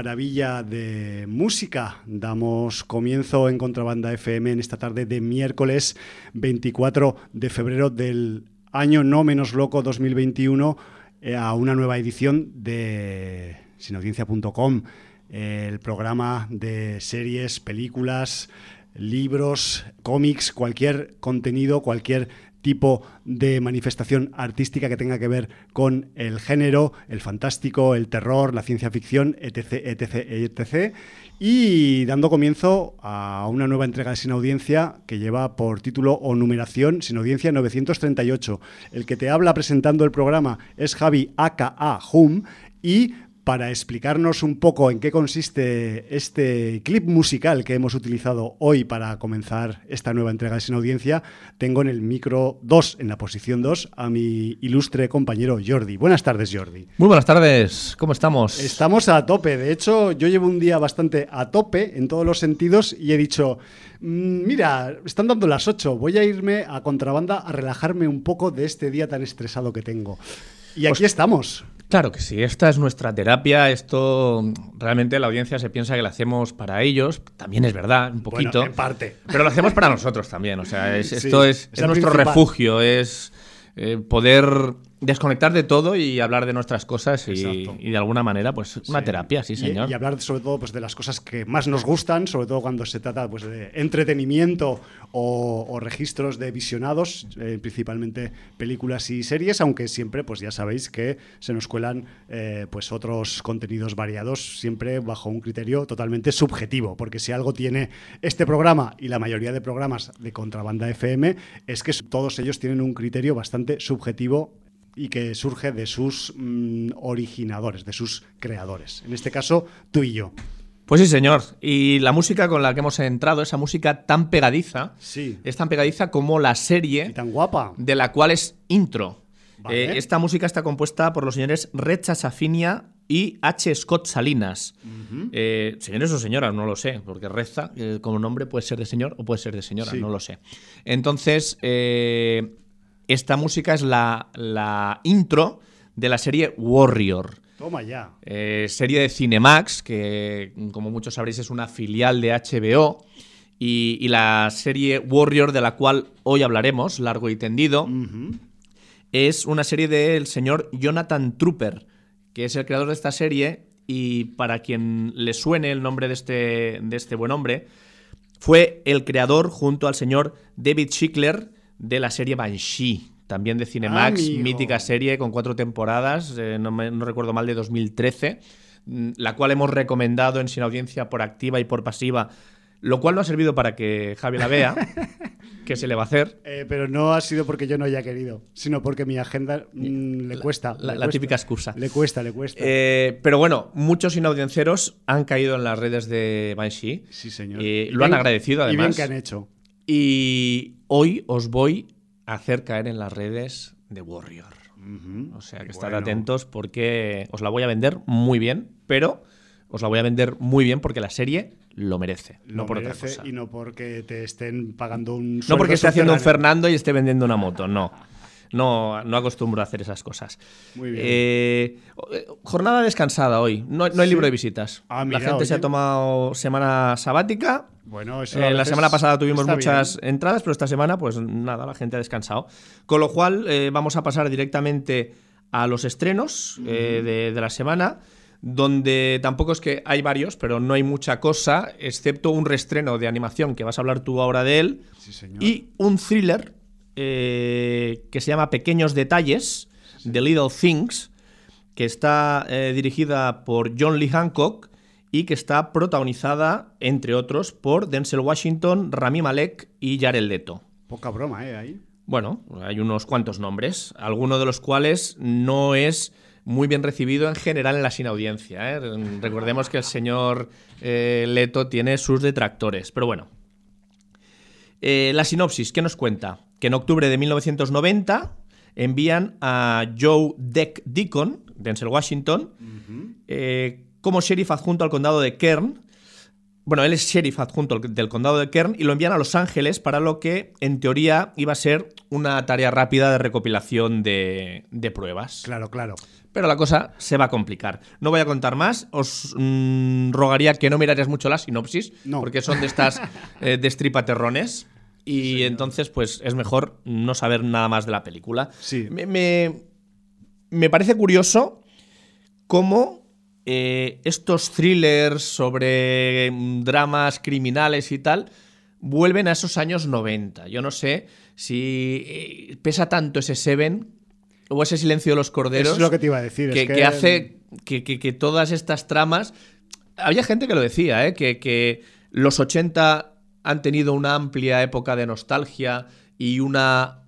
Maravilla de música. Damos comienzo en Contrabanda FM en esta tarde de miércoles 24 de febrero del año no menos loco 2021 eh, a una nueva edición de sinaudiencia.com, el programa de series, películas, libros, cómics, cualquier contenido, cualquier tipo de manifestación artística que tenga que ver con el género, el fantástico, el terror, la ciencia ficción, etc., etc., etc. Y dando comienzo a una nueva entrega de Sin Audiencia que lleva por título o numeración Sin Audiencia 938. El que te habla presentando el programa es Javi aka Hum y para explicarnos un poco en qué consiste este clip musical que hemos utilizado hoy para comenzar esta nueva entrega de Sin Audiencia, tengo en el micro 2, en la posición 2, a mi ilustre compañero Jordi. Buenas tardes, Jordi. Muy buenas tardes, ¿cómo estamos? Estamos a tope. De hecho, yo llevo un día bastante a tope en todos los sentidos y he dicho, mm, mira, están dando las 8, voy a irme a contrabanda a relajarme un poco de este día tan estresado que tengo. Y aquí estamos. Claro que sí, esta es nuestra terapia, esto realmente la audiencia se piensa que lo hacemos para ellos, también es verdad, un poquito. en parte. Pero lo hacemos para nosotros también, o sea, esto es, nuestro refugio, es eh, poder desconectar de todo y hablar de nuestras cosas y, de alguna manera, pues una terapia, sí, señor. Y, hablar sobre todo pues, de las cosas que más nos gustan, sobre todo cuando se trata pues, de entretenimiento o, registros de visionados, eh, principalmente películas y series, aunque siempre, pues ya sabéis que se nos cuelan eh, pues otros contenidos variados, siempre bajo un criterio totalmente subjetivo, porque si algo tiene este programa y la mayoría de programas de Contrabanda FM es que todos ellos tienen un criterio bastante subjetivo y que surge de sus mm, originadores, de sus creadores. En este caso, tú y yo. Pues sí, señor. Y la música con la que hemos entrado, esa música tan pegadiza, sí. es tan pegadiza como la serie y tan guapa. de la cual es intro. Eh, esta música está compuesta por los señores Recha Safinia y H. Scott Salinas. Eh, señores o señoras, no lo sé, porque Reza, eh, como nombre, puede ser de señor o puede ser de señora, no lo sé. Entonces, esta música es la, intro de la serie Warrior. Toma ya. Eh, serie de Cinemax, que como muchos sabréis es una filial de HBO. Y, la serie Warrior, de la cual hoy hablaremos, largo y tendido, es una serie del señor Jonathan Trooper, que es el creador de esta serie. Y para quien le suene el nombre de este, de este buen hombre, fue el creador junto al señor David Schickler de la serie Banshee, también de Cinemax, mítica serie con cuatro temporadas, eh, no, recuerdo mal, de 2013, mm, la cual hemos recomendado en Sin Audiencia por activa y por pasiva, lo cual no ha servido para que Javi la vea, que se le va a hacer. Eh, pero no ha sido porque yo no haya querido, sino porque mi agenda mm, le cuesta. La, típica excusa. Le cuesta, le cuesta. Eh, pero bueno, muchos inaudiencieros han caído en las redes de Banshee. Sí, señor. Y lo han agradecido, además. Y bien que han hecho. Y hoy os voy a hacer caer en las redes de Warrior. O sea que estad atentos porque os la voy a vender muy bien, pero os la voy a vender muy bien porque la serie lo merece. Lo no por merece otra cosa. y no porque te estén pagando un No porque esté haciendo un Fernando y esté vendiendo una moto, no. No, no acostumbro a hacer esas cosas. Muy bien. Eh, jornada descansada hoy. No, hay libro de visitas. Ah, la gente se ha tomado semana sabática. Bueno, eso eh, la semana pasada tuvimos muchas entradas, pero esta semana, pues nada, la gente ha descansado. Con lo cual, eh, vamos a pasar directamente a los estrenos de, la semana donde tampoco es que hay varios, pero no hay mucha cosa, excepto un reestreno de animación que vas a hablar tú ahora de él, y un thriller eh, que se llama Pequeños Detalles, The Little Things, que está eh, dirigida por John Lee Hancock y que está protagonizada, entre otros, por Denzel Washington, Rami Malek y Jared Leto. Poca broma, ¿eh? Ahí. Bueno, hay unos cuantos nombres, alguno de los cuales no es muy bien recibido en general en la sin audiencia. ¿eh? Recordemos que el señor Leto tiene sus detractores, pero bueno. la sinopsis, ¿qué nos cuenta? Que en octubre de 1990 envían a Joe Deck Deacon, Denzel Washington, eh, como sheriff adjunto al condado de Kern. Bueno, él es sheriff adjunto del condado de Kern y lo envían a Los Ángeles para lo que, en teoría, iba a ser una tarea rápida de recopilación de, pruebas. Claro, claro. pero la cosa se va a complicar. No voy a contar más, os mm, rogaría que no mirarais mucho la sinopsis, porque son de estas eh, destripaterrones. Y entonces, pues es mejor no saber nada más de la película. Sí. Me, parece curioso cómo eh, estos thrillers sobre mm, dramas criminales y tal vuelven a esos años 90. Yo no sé si eh, pesa tanto ese Seven o ese silencio de los corderos. es lo que te iba a decir. Que, hace que, todas estas tramas. Había gente que lo decía, ¿eh? que, los 80 han tenido una amplia época de nostalgia y una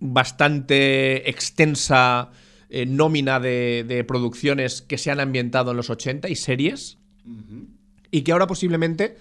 bastante extensa eh, nómina de, producciones que se han ambientado en los 80 y series. Y que ahora posiblemente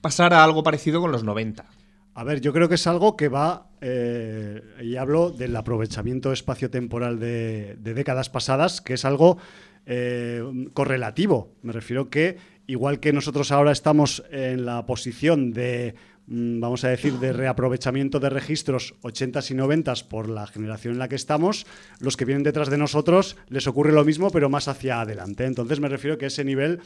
pasara algo parecido con los 90. A ver, yo creo que es algo que va, eh, y hablo del aprovechamiento espaciotemporal de, de décadas pasadas, que es algo eh, correlativo. Me refiero que, igual que nosotros ahora estamos en la posición de, mm, vamos a decir, de reaprovechamiento de registros 80s y 90s por la generación en la que estamos, los que vienen detrás de nosotros les ocurre lo mismo, pero más hacia adelante. Entonces me refiero que ese nivel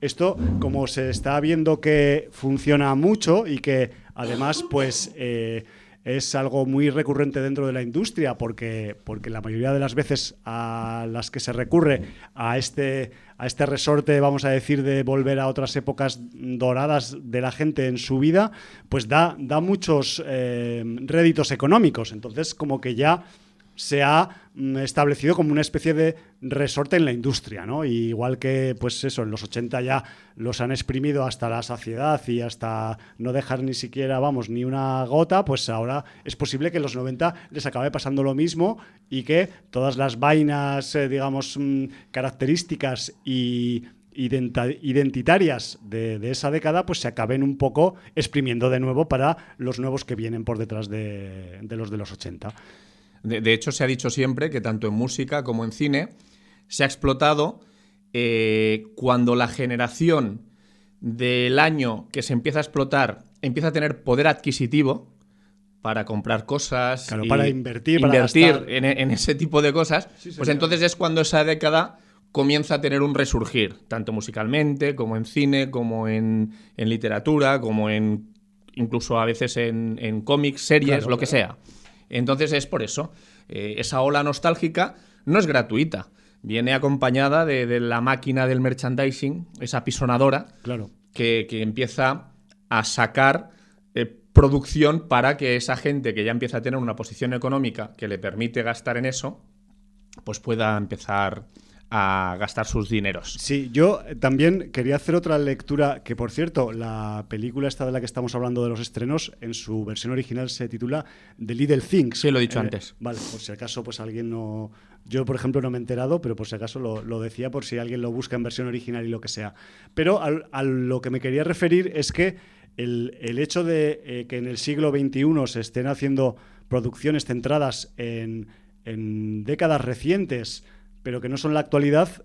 esto, como se está viendo que funciona mucho y que además, pues eh, es algo muy recurrente dentro de la industria, porque, porque la mayoría de las veces a las que se recurre a este, a este resorte, vamos a decir, de volver a otras épocas doradas de la gente en su vida, pues da, da muchos eh, réditos económicos. Entonces, como que ya se ha mm, establecido como una especie de resorte en la industria, ¿no? igual que, pues eso, en los 80 ya los han exprimido hasta la saciedad y hasta no dejar ni siquiera, vamos, ni una gota, pues ahora es posible que en los 90 les acabe pasando lo mismo y que todas las vainas, eh, digamos, mm, características y identitarias de, esa década pues se acaben un poco exprimiendo de nuevo para los nuevos que vienen por detrás de, de los de los 80. De, hecho, se ha dicho siempre que tanto en música como en cine se ha explotado eh, cuando la generación del año que se empieza a explotar empieza a tener poder adquisitivo para comprar cosas. Claro, para invertir, invertir en, ese tipo de cosas. pues entonces es cuando esa década comienza a tener un resurgir, tanto musicalmente, como en cine, como en, literatura, como en incluso a veces en, cómics, series, lo que sea. Entonces es por eso. Eh, esa ola nostálgica no es gratuita. Viene acompañada de, la máquina del merchandising, esa pisonadora, claro. que, empieza a sacar eh, producción para que esa gente que ya empieza a tener una posición económica que le permite gastar en eso, pues pueda empezar a gastar sus dineros. Sí, yo también quería hacer otra lectura, que por cierto, la película esta de la que estamos hablando de los estrenos, en su versión original se titula The Little Things. Sí, lo he dicho eh, antes. Vale, por si acaso pues alguien no... Yo, por ejemplo, no me he enterado, pero por si acaso lo, decía, por si alguien lo busca en versión original y lo que sea. Pero a, lo que me quería referir es que el, hecho de eh, que en el siglo XXI se estén haciendo producciones centradas en, en décadas recientes, pero que no son la actualidad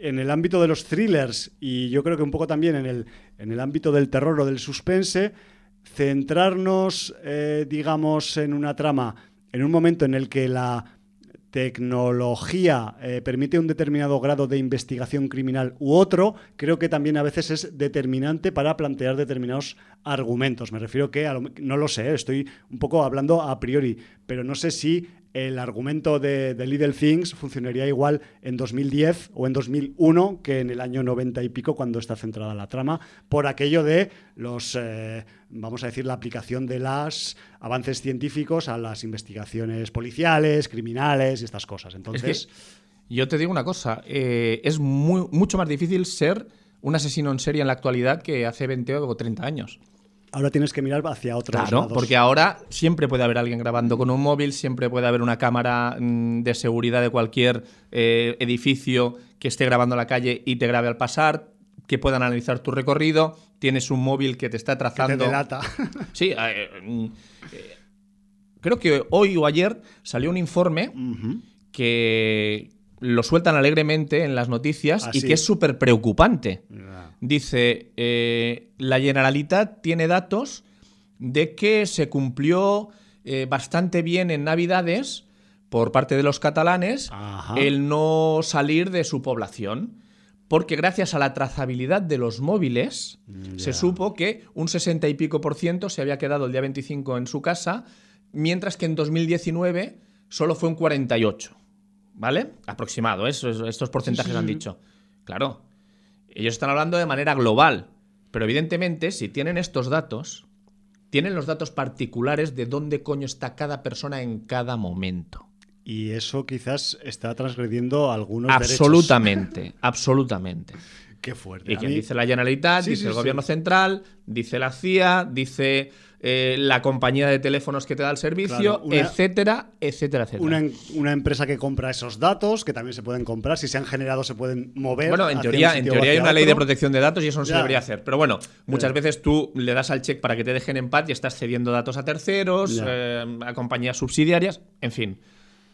en el ámbito de los thrillers y yo creo que un poco también en el, en el ámbito del terror o del suspense, centrarnos, eh, digamos, en una trama, en un momento en el que la tecnología eh, permite un determinado grado de investigación criminal u otro, creo que también a veces es determinante para plantear determinados argumentos. Me refiero que, no lo sé, estoy un poco hablando a priori, pero no sé si el argumento de, Little Things funcionaría igual en 2010 o en 2001 que en el año 90 y pico cuando está centrada la trama, por aquello de los, eh, vamos a decir, la aplicación de los avances científicos a las investigaciones policiales, criminales y estas cosas. Entonces... yo te digo una cosa, eh, es muy, mucho más difícil ser un asesino en serie en la actualidad que hace 20 o 30 años. Ahora tienes que mirar hacia otros claro, porque ahora siempre puede haber alguien grabando con un móvil, siempre puede haber una cámara mm, de seguridad de cualquier eh, edificio que esté grabando la calle y te grabe al pasar, que puedan analizar tu recorrido, tienes un móvil que te está trazando... Que te delata. sí, eh, eh, creo que hoy o ayer salió un informe que lo sueltan alegremente en las noticias y que es súper preocupante dice, eh, la Generalitat tiene datos de que se cumplió eh, bastante bien en Navidades por parte de los catalanes Ajá. el no salir de su población. Porque gracias a la trazabilidad de los móviles se supo que un 60 y pico por ciento se había quedado el día 25 en su casa, mientras que en 2019 solo fue un 48. ¿Vale? Aproximado, ¿eh? Esos- estos porcentajes han dicho. Claro, ellos están hablando de manera global, pero evidentemente si tienen estos datos, tienen los datos particulares de dónde coño está cada persona en cada momento. Y eso quizás está transgrediendo algunos derechos. Absolutamente, absolutamente. Qué fuerte. Y que mí- dice la Generalitat, Sí, dice sí, el sí. gobierno central, dice la CIA, dice eh, la compañía de teléfonos que te da el servicio, Claro, una- etcétera, etcétera, etcétera. Una, en- una empresa que compra esos datos, que también se pueden comprar, si se han generado se pueden mover. Bueno, en teoría, en teoría hay una ley de protección de datos y eso no se Ya. debería hacer. Pero bueno, muchas Ya. veces tú le das al check para que te dejen en paz y estás cediendo datos a terceros, eh, a compañías subsidiarias, en fin.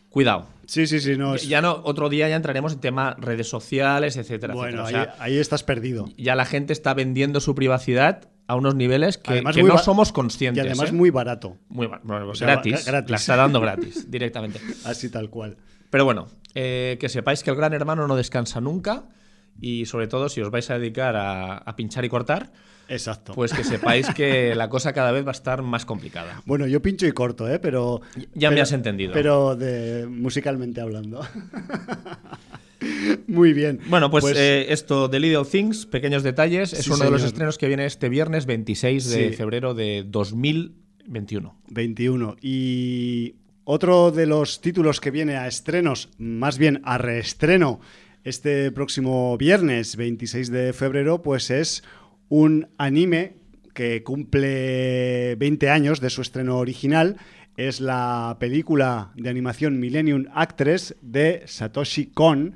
Cuidado. Sí, sí, sí. No, es- Ya no, otro día ya entraremos en tema redes sociales, etcétera, bueno, etcétera. O ahí estás perdido. ya la gente está vendiendo su privacidad a unos niveles que, que no somos Y conscientes. además ¿eh? muy barato. Muy ba- bueno, O sea, gratis, gratis. La está dando gratis, directamente. Así tal cual. Pero bueno, eh, que sepáis que el gran hermano no descansa nunca. Y sobre todo, si os vais a dedicar a, a pinchar y cortar, Exacto. pues que sepáis que la cosa cada vez va a estar más complicada. Bueno, yo pincho y corto, ¿eh? Pero. Ya me pero- has entendido. Pero de musicalmente hablando. Muy bien. Bueno, pues, eh, esto de Little Things, pequeños detalles, es Sí, uno de los estrenos que viene este viernes 26 de Sí. febrero de 2021. 21. Y otro de los títulos que viene a estrenos, más bien a reestreno, este próximo viernes 26 de febrero, pues es un anime que cumple 20 años de su estreno original. Es la película de animación Millennium Actress de Satoshi Kon.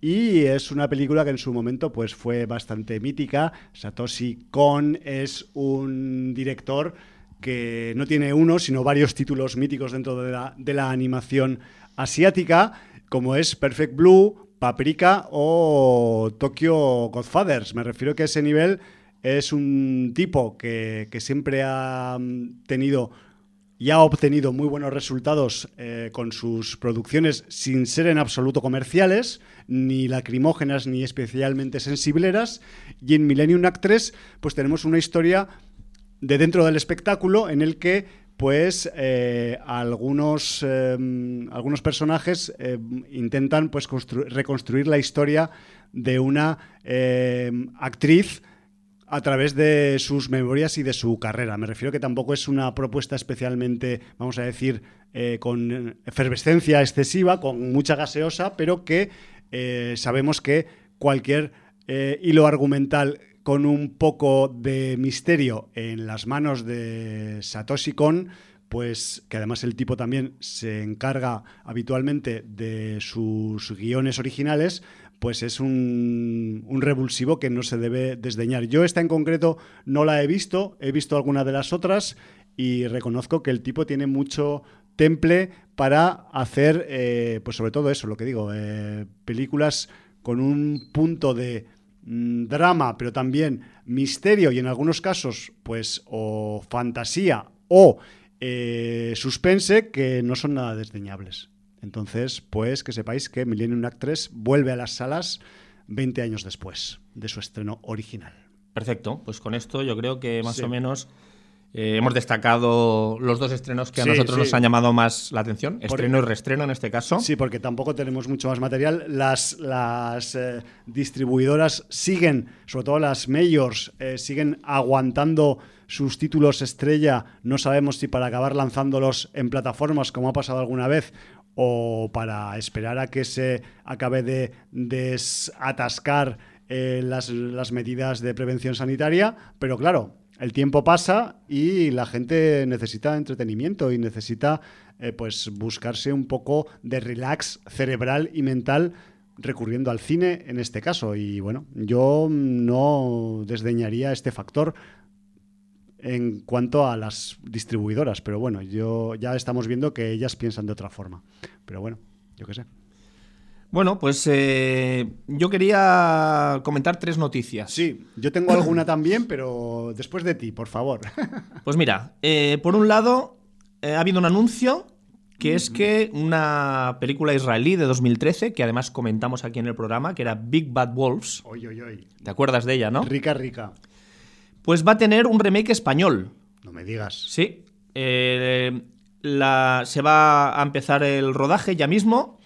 Y es una película que en su momento pues, fue bastante mítica. Satoshi Kon es un director que no tiene uno, sino varios títulos míticos dentro de la, de la animación asiática, como es Perfect Blue, Paprika o Tokyo Godfathers. Me refiero que ese nivel es un tipo que, que siempre ha mm, tenido y ha obtenido muy buenos resultados eh, con sus producciones sin ser en absoluto comerciales, ni lacrimógenas, ni especialmente sensibleras. Y en Millennium Actress, pues tenemos una historia de dentro del espectáculo en el que pues eh, algunos, eh, algunos personajes eh, intentan pues constru- reconstruir la historia de una eh, actriz a través de sus memorias y de su carrera. Me refiero que tampoco es una propuesta especialmente, vamos a decir, eh, con efervescencia excesiva, con mucha gaseosa, pero que eh, sabemos que cualquier eh, hilo argumental con un poco de misterio en las manos de Satoshi Kon, pues que además el tipo también se encarga habitualmente de sus guiones originales, pues es un, revulsivo que no se debe desdeñar. Yo esta en concreto no la he visto, he visto alguna de las otras y reconozco que el tipo tiene mucho temple para hacer, eh, pues sobre todo eso, lo que digo, eh, películas con un punto de mmm, drama, pero también misterio y en algunos casos, pues o fantasía o eh, suspense que no son nada desdeñables. Entonces, pues que sepáis que Millennium Actress vuelve a las salas 20 años después de su estreno original. Perfecto, pues con esto yo creo que más sí. o menos eh, hemos destacado los dos estrenos que a sí, nosotros sí. nos han llamado más la atención, estreno porque, y reestreno en este caso. Sí, porque tampoco tenemos mucho más material. Las, las eh, distribuidoras siguen, sobre todo las majors, eh, siguen aguantando sus títulos estrella. No sabemos si para acabar lanzándolos en plataformas, como ha pasado alguna vez, o para esperar a que se acabe de desatascar eh, las, las medidas de prevención sanitaria. Pero claro, el tiempo pasa y la gente necesita entretenimiento y necesita eh, pues buscarse un poco de relax cerebral y mental recurriendo al cine en este caso. Y bueno, yo no desdeñaría este factor en cuanto a las distribuidoras, pero bueno, yo ya estamos viendo que ellas piensan de otra forma. Pero bueno, yo qué sé. Bueno, pues eh, yo quería comentar tres noticias. Sí, yo tengo alguna también, pero después de ti, por favor. Pues mira, eh, por un lado, eh, ha habido un anuncio que es que una película israelí de 2013, que además comentamos aquí en el programa, que era Big Bad Wolves. Oy, oy, oy. ¿Te acuerdas de ella, no? Rica, rica. Pues va a tener un remake español. No me digas. Sí. Eh, la- se va a empezar el rodaje ya mismo.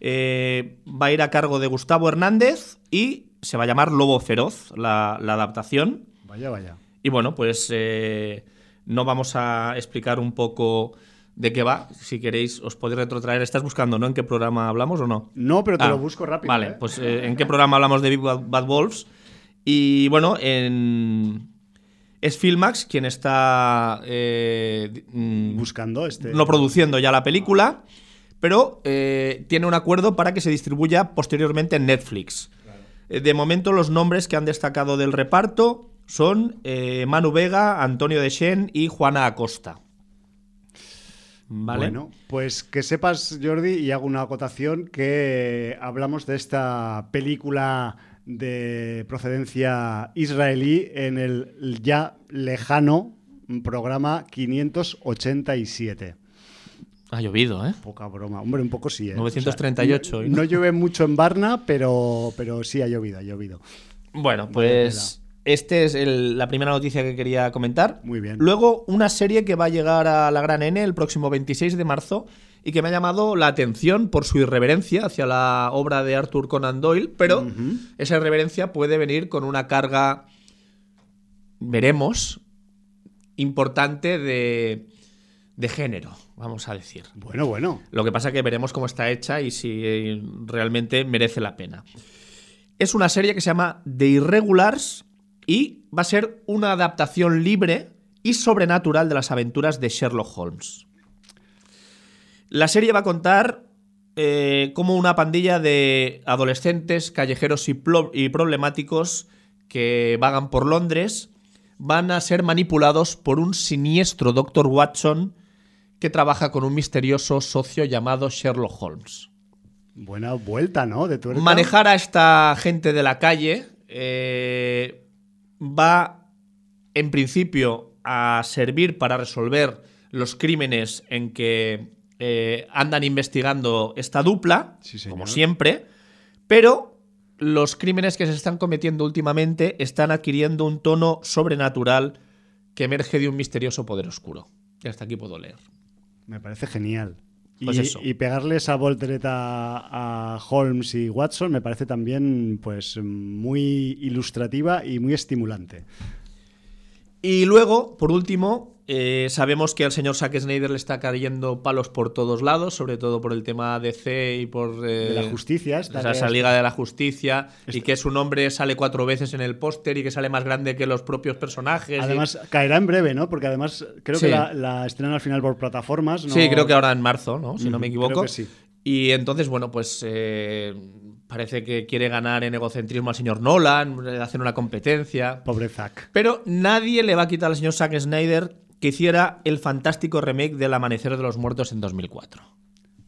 Eh, va a ir a cargo de Gustavo Hernández y se va a llamar Lobo Feroz, la, la adaptación. Vaya, vaya. Y bueno, pues eh, no vamos a explicar un poco de qué va. Si queréis, os podéis retrotraer. ¿Estás buscando, no? ¿En qué programa hablamos o no? No, pero te Ah, lo busco rápido. Vale, pues ¿en qué programa hablamos de Big Bad, Bad Wolves? Y bueno, en... es Filmax quien está eh, mm, Buscando este. no produciendo ya la película, pero eh, tiene un acuerdo para que se distribuya posteriormente en Netflix. De momento, los nombres que han destacado del reparto son eh, Manu Vega, Antonio Deschen y Juana Acosta. ¿Vale? Bueno, pues que sepas, Jordi, y hago una acotación, que hablamos de esta película de procedencia israelí en el ya lejano programa 587. Ha llovido, ¿eh? Poca broma. Hombre, un poco sí. ¿eh? 938, O sea, ¿y no, no? no llueve mucho en Varna, pero, pero sí ha llovido, ha llovido. Bueno, pues esta es el- la primera noticia que quería comentar. Muy bien. Luego, una serie que va a llegar a la Gran N el próximo 26 de marzo y que me ha llamado la atención por su irreverencia hacia la obra de Arthur Conan Doyle, pero esa irreverencia puede venir con una carga, veremos, importante de, de género, vamos a decir. Bueno, bueno. Lo que pasa que veremos cómo está hecha y si eh, realmente merece la pena. Es una serie que se llama The Irregulars y va a ser una adaptación libre y sobrenatural de las aventuras de Sherlock Holmes. La serie va a contar eh, cómo una pandilla de adolescentes, callejeros y, problemáticos que vagan por Londres van a ser manipulados por un siniestro Dr. Watson que trabaja con un misterioso socio llamado Sherlock Holmes. Buena vuelta, ¿no? De tuerca. Manejar a esta gente de la calle eh, va, en principio, a servir para resolver los crímenes en que eh, andan investigando esta dupla, Sí, como siempre, pero los crímenes que se están cometiendo últimamente están adquiriendo un tono sobrenatural que emerge de un misterioso poder oscuro. Y hasta aquí puedo leer. Me parece genial. Pues y, eso. y pegarle esa voltereta a Holmes y Watson me parece también pues muy ilustrativa y muy estimulante. Y luego, por último, eh, sabemos que al señor Zack Snyder le está cayendo palos por todos lados, sobre todo por el tema DC y por... eh, De la justicia, esta esa, esa es- Liga de la Justicia, y Esta- que su nombre sale cuatro veces en el póster y que sale más grande que los propios personajes. y- Además, caerá en breve, ¿no? Porque además creo Sí. que la, la estrenan al final por plataformas. ¿no? Sí, creo que ahora en marzo, ¿no? Si no me equivoco. creo que sí. Y entonces, bueno, pues eh, parece que quiere ganar en egocentrismo al señor Nolan, eh, hacer una competencia. Pobre Zack. Pero nadie le va a quitar al señor Zack Snyder que hiciera el fantástico remake del Amanecer de los Muertos en 2004.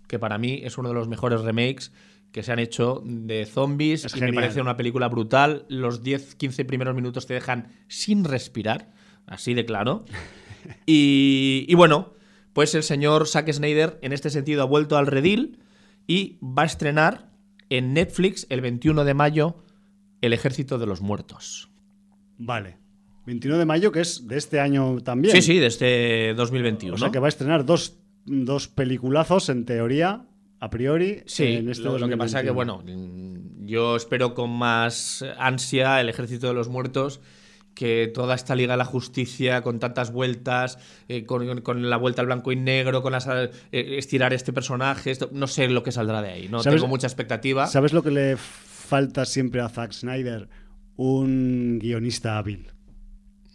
Que para mí es uno de los mejores remakes que se han hecho de zombies. Es y me parece una película brutal. Los 10-15 primeros minutos te dejan sin respirar. Así de claro. Y, y bueno, pues el señor Zack Snyder en este sentido ha vuelto al redil y va a estrenar en Netflix el 21 de mayo El Ejército de los Muertos. Vale. 21 de mayo, que es de este año también. Sí, sí, desde 2021. O sea que va a estrenar dos, dos peliculazos, en teoría, a priori. Sí, en este lo, lo que pasa que, 2021. bueno, yo espero con más ansia el Ejército de los Muertos que toda esta Liga de la Justicia, con tantas vueltas, eh, con, con la vuelta al blanco y negro, con las, eh, estirar este personaje, esto- no sé lo que saldrá de ahí, ¿no? ¿Sabes- Tengo mucha expectativa. ¿Sabes lo que le falta siempre a Zack Snyder? Un guionista hábil.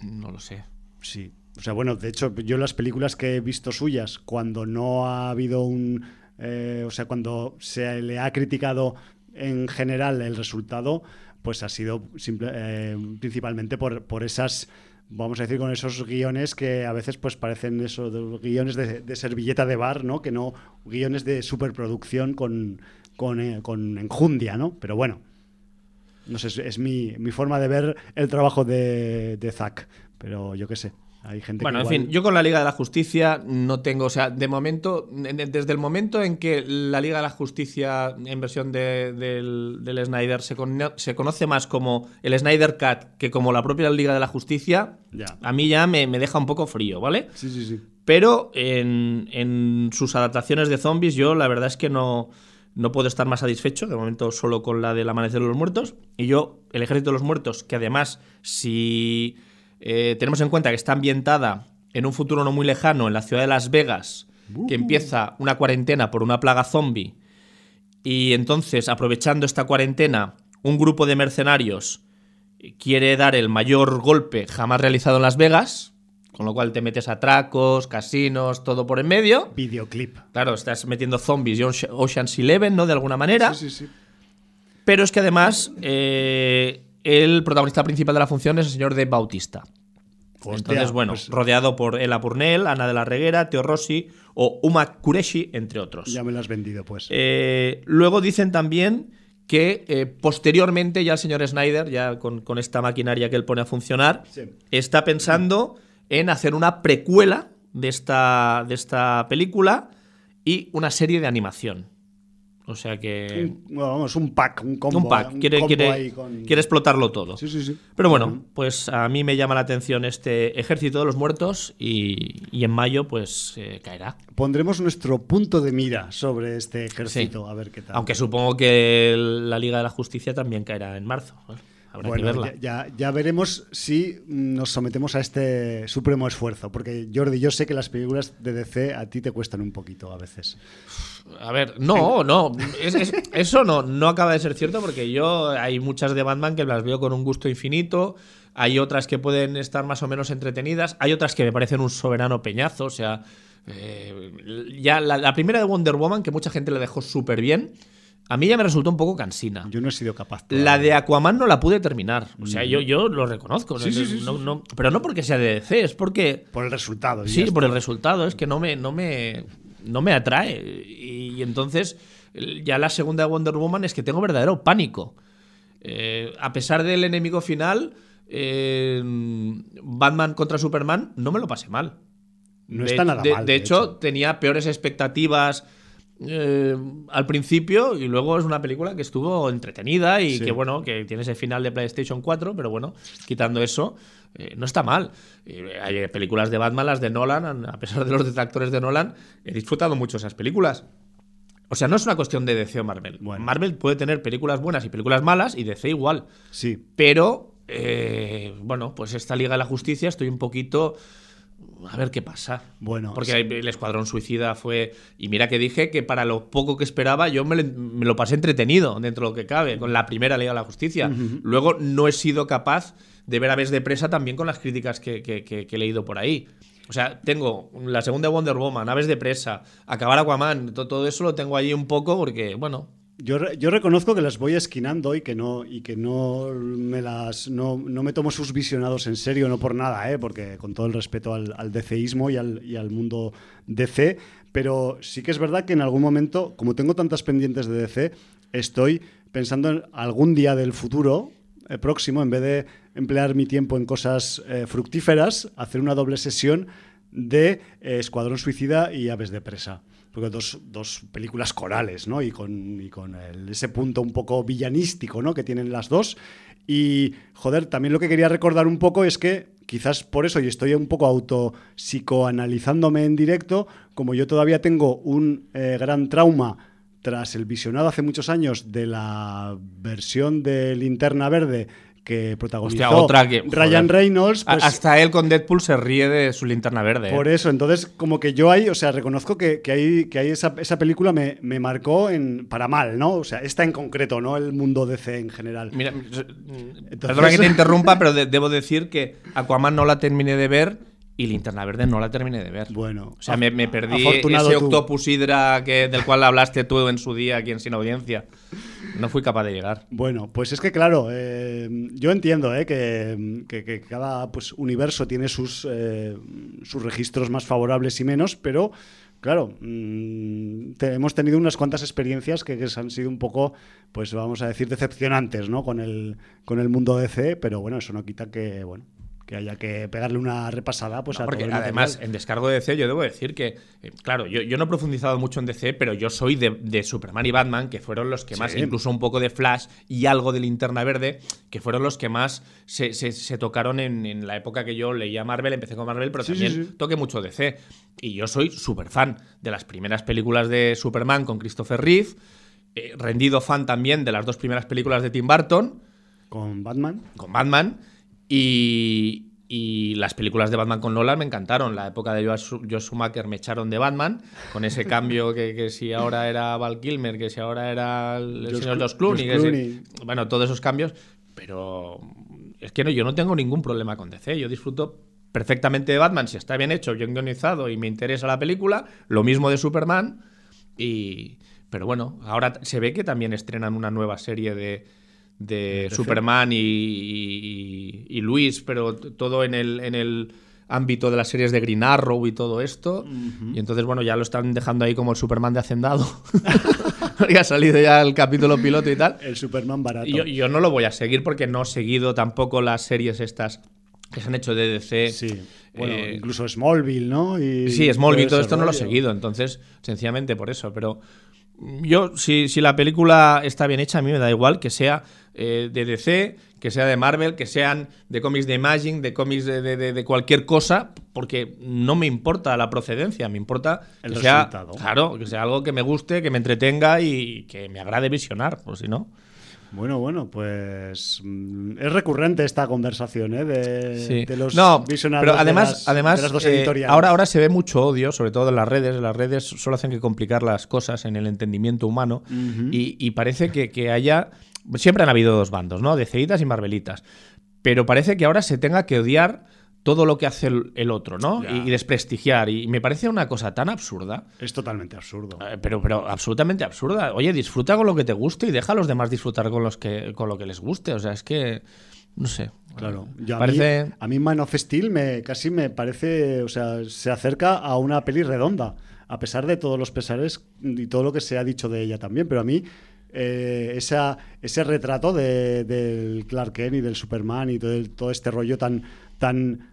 No lo sé. Sí. O sea, bueno, de hecho, yo las películas que he visto suyas, cuando no ha habido un. eh, o sea, cuando se le ha criticado en general el resultado, pues ha sido simple- eh, principalmente por, por esas. Vamos a decir, con esos guiones que a veces pues parecen eso, de- guiones de, servilleta de bar, ¿no? Que no guiones de superproducción con, con, eh, con enjundia, ¿no? Pero bueno, no sé, es mi, mi forma de ver el trabajo de, de Zack, pero yo qué sé. Hay gente Bueno, que en fin, yo con la Liga de la Justicia no tengo, o sea, de momento, en- desde el momento en que la Liga de la Justicia en versión de- del, del Snyder se, cono- se conoce más como el Snyder Cut que como la propia Liga de la Justicia, Ya. a mí ya me, me deja un poco frío, ¿vale? Sí, sí, sí. Pero en, en sus adaptaciones de zombies, yo la verdad es que no, no puedo estar más satisfecho. De momento, solo con la del Amanecer de los Muertos. Y yo, El Ejército de los Muertos, que además, si eh, tenemos en cuenta que está ambientada en un futuro no muy lejano, en la ciudad de Las Vegas, que empieza una cuarentena por una plaga zombie. Y entonces, aprovechando esta cuarentena, un grupo de mercenarios quiere dar el mayor golpe jamás realizado en Las Vegas, con lo cual te metes atracos, casinos, todo por en medio. Videoclip. Claro, estás metiendo zombies y Oce- Ocean's Eleven, ¿no? De alguna manera. Sí, sí, sí. Pero es que además eh, el protagonista principal de la función es el señor Dave Bautista. Hostia, Entonces, bueno, pues rodeado por Ella Purnell, Ana de la Reguera, Teo Rossi o Uma Kureshi, entre otros. ya me lo has vendido, pues. Eh, luego dicen también que eh, posteriormente ya el señor Snyder, ya con, con esta maquinaria que él pone a funcionar, Sí. está pensando en hacer una precuela de esta, de esta película y una serie de animación. O sea que... Un- bueno, vamos, un pack, un combo. un pack, un quiere, combo quiere, ahí con- quiere explotarlo todo. Sí, sí, sí. Pero bueno, pues a mí me llama la atención este Ejército de los Muertos y, y en mayo pues eh, caerá. Pondremos nuestro punto de mira sobre este ejército, Sí. a ver qué tal. Aunque supongo que la Liga de la Justicia también caerá en marzo. ¿eh? Habrá que verla. ya, ya, ya veremos si nos sometemos a este supremo esfuerzo. Porque, Jordi, yo sé que las películas de DC a ti te cuestan un poquito a veces. A ver, no, no. es- es- eso no, no acaba de ser cierto porque yo hay muchas de Batman que las veo con un gusto infinito. Hay otras que pueden estar más o menos entretenidas. Hay otras que me parecen un soberano peñazo. O sea, eh, ya la, la primera de Wonder Woman, que mucha gente le dejó súper bien, a mí ya me resultó un poco cansina. Yo no he sido capaz. La todavía. de Aquaman no la pude terminar. O sea, yo, yo lo reconozco. Sí, no- sí, sí, no- sí. no- pero no porque sea de DC, es porque Por el resultado. Sí, por el resultado, es que no me, no me, no me atrae. Y, entonces, ya la segunda de Wonder Woman es que tengo verdadero pánico. Eh, a pesar del enemigo final, eh, Batman contra Superman, no me lo pasé mal. No de, está nada de- mal. De, hecho, tenía peores expectativas eh, al principio y luego es una película que estuvo entretenida y Sí. que, bueno, que tiene ese final de PlayStation 4, pero bueno, quitando eso, eh, no está mal. Eh, hay películas de Batman, las de Nolan, a pesar de los detractores de Nolan, he disfrutado mucho esas películas. O sea, no es una cuestión de DC o Marvel. Bueno. Marvel puede tener películas buenas y películas malas y DC igual. Sí. Pero, eh, bueno, pues esta Liga de la Justicia estoy un poquito... A ver qué pasa. Bueno, Porque sí. el Escuadrón Suicida fue... Y mira que dije que para lo poco que esperaba yo me, le- me lo pasé entretenido dentro de lo que cabe, con la primera Liga de la Justicia. Luego no he sido capaz de ver Aves de Presa también con las críticas que, que- que- que he leído por ahí. O sea, tengo la segunda Wonder Woman, Aves de Presa, acabar Aquaman, to- todo eso lo tengo ahí un poco porque, bueno, Yo, yo reconozco que las voy esquinando y que no y que no me las no, no me tomo sus visionados en serio no por nada eh porque con todo el respeto al, al DCismo y al, y al mundo DC pero sí que es verdad que en algún momento como tengo tantas pendientes de DC estoy pensando en algún día del futuro eh, próximo en vez de emplear mi tiempo en cosas eh, fructíferas hacer una doble sesión de eh, Escuadrón Suicida y Aves de Presa. Porque dos, dos películas corales, ¿no? Y con, y con el- ese punto un poco villanístico, ¿no? Que tienen las dos. Y, joder, también lo que quería recordar un poco es que quizás por eso, y estoy un poco auto psicoanalizándome en directo, como yo todavía tengo un eh, gran trauma tras el visionado hace muchos años de la versión de Linterna Verde que protagonizó Hostia, otra que- Ryan. Reynolds, pues, hasta él con Deadpool se ríe de su linterna verde. ¿eh? por eso, entonces, como que yo ahí, o sea, reconozco que, que ahí, que ahí esa, esa película me, me marcó en, para mal, ¿no? O sea, esta en concreto, no el mundo DC en general. Mira, mm, perdona que te interrumpa, pero de- debo decir que Aquaman no la terminé de ver y Linterna Verde no la terminé de ver. Bueno, O sea, me, me perdí ese tú. Octopus Hydra que, del cual hablaste tú en su día aquí en Sin Audiencia. No fui capaz de llegar. Bueno, pues es que claro, eh, yo entiendo eh, que, que- que cada pues, universo tiene sus, eh, sus registros más favorables y menos, pero claro, mm, te- hemos tenido unas cuantas experiencias que, que han sido un poco, pues vamos a decir, decepcionantes ¿no? con, el, con el mundo DC, pero bueno, eso no quita que, bueno, que haya que pegarle una repasada. Pues, a porque todo el además, en descargo de DC, yo debo decir que, eh, claro, yo, yo no he profundizado mucho en DC, pero yo soy de, de Superman y Batman, que fueron los que más, incluso un poco de Flash y algo de Linterna Verde, que fueron los que más se, se- se tocaron en, en la época que yo leía Marvel, empecé con Marvel, pero Sí, también sí. toqué mucho DC. Y yo soy súper fan de las primeras películas de Superman con Christopher Reeve, eh, rendido fan también de las dos primeras películas de Tim Burton Con Batman. con Batman y, y las películas de Batman con Nolan me encantaron. La época de Joe Joe Schumacher me echaron de Batman con ese cambio que, que si ahora era Val Kilmer, que si ahora era el señor George Clooney, que si- Clooney. bueno, todos esos cambios, pero es que no, yo no tengo ningún problema con DC. Yo disfruto perfectamente de Batman si está bien hecho, bien guionizado y me interesa la película. Lo mismo de Superman y pero bueno, ahora se ve que también estrenan una nueva serie de, de DC. Superman y, y, y Luis, pero todo en el, en el ámbito de las series de Green Arrow y todo esto. Y entonces, bueno, ya lo están dejando ahí como el Superman de Hacendado. Porque ha salido ya el capítulo piloto y tal. El Superman barato. Y yo, yo no lo voy a seguir porque no he seguido tampoco las series estas que se han hecho de DC. Sí. Bueno, Eh, incluso Smallville, ¿no? Y Sí, Smallville, todo ese esto no lo he seguido, entonces, sencillamente por eso. Pero yo, si, si la película está bien hecha, a mí me da igual que sea eh, de DC, que sea de Marvel, que sean de cómics de Imagine, de cómics de, de- de- cualquier cosa, porque no me importa la procedencia, me importa El que sea, resultado. claro, que sea algo que me guste, que me entretenga y que me agrade visionar, pues si no. Bueno, bueno, pues mm, es recurrente esta conversación, ¿eh? De, Sí. de los no, visionados pero de además, las- además de las dos eh, editoriales. ahora, ahora se ve mucho odio, sobre todo en las redes. Las redes solo hacen que complicar las cosas en el entendimiento humano. y, y parece que, que haya. Siempre han habido dos bandos, ¿no? De ceitas y marvelitas. Pero parece que ahora se tenga que odiar todo lo que hace el, el otro, ¿no? Y, y desprestigiar. Y me parece una cosa tan absurda. Es totalmente absurdo. eh, Pero, pero absolutamente absurda. Oye, disfruta con lo que te guste y deja a los demás disfrutar con, los que, con lo que les guste. O sea, es que. No sé. Claro. Yo a, mí, a mí Man of Steel me, casi me parece, o sea, se acerca a una peli redonda, a pesar de todos los pesares y todo lo que se ha dicho de ella también, pero a mí eh, esa, ese retrato de- del Clark Kent y del Superman y todo, el- todo este rollo tan, tan,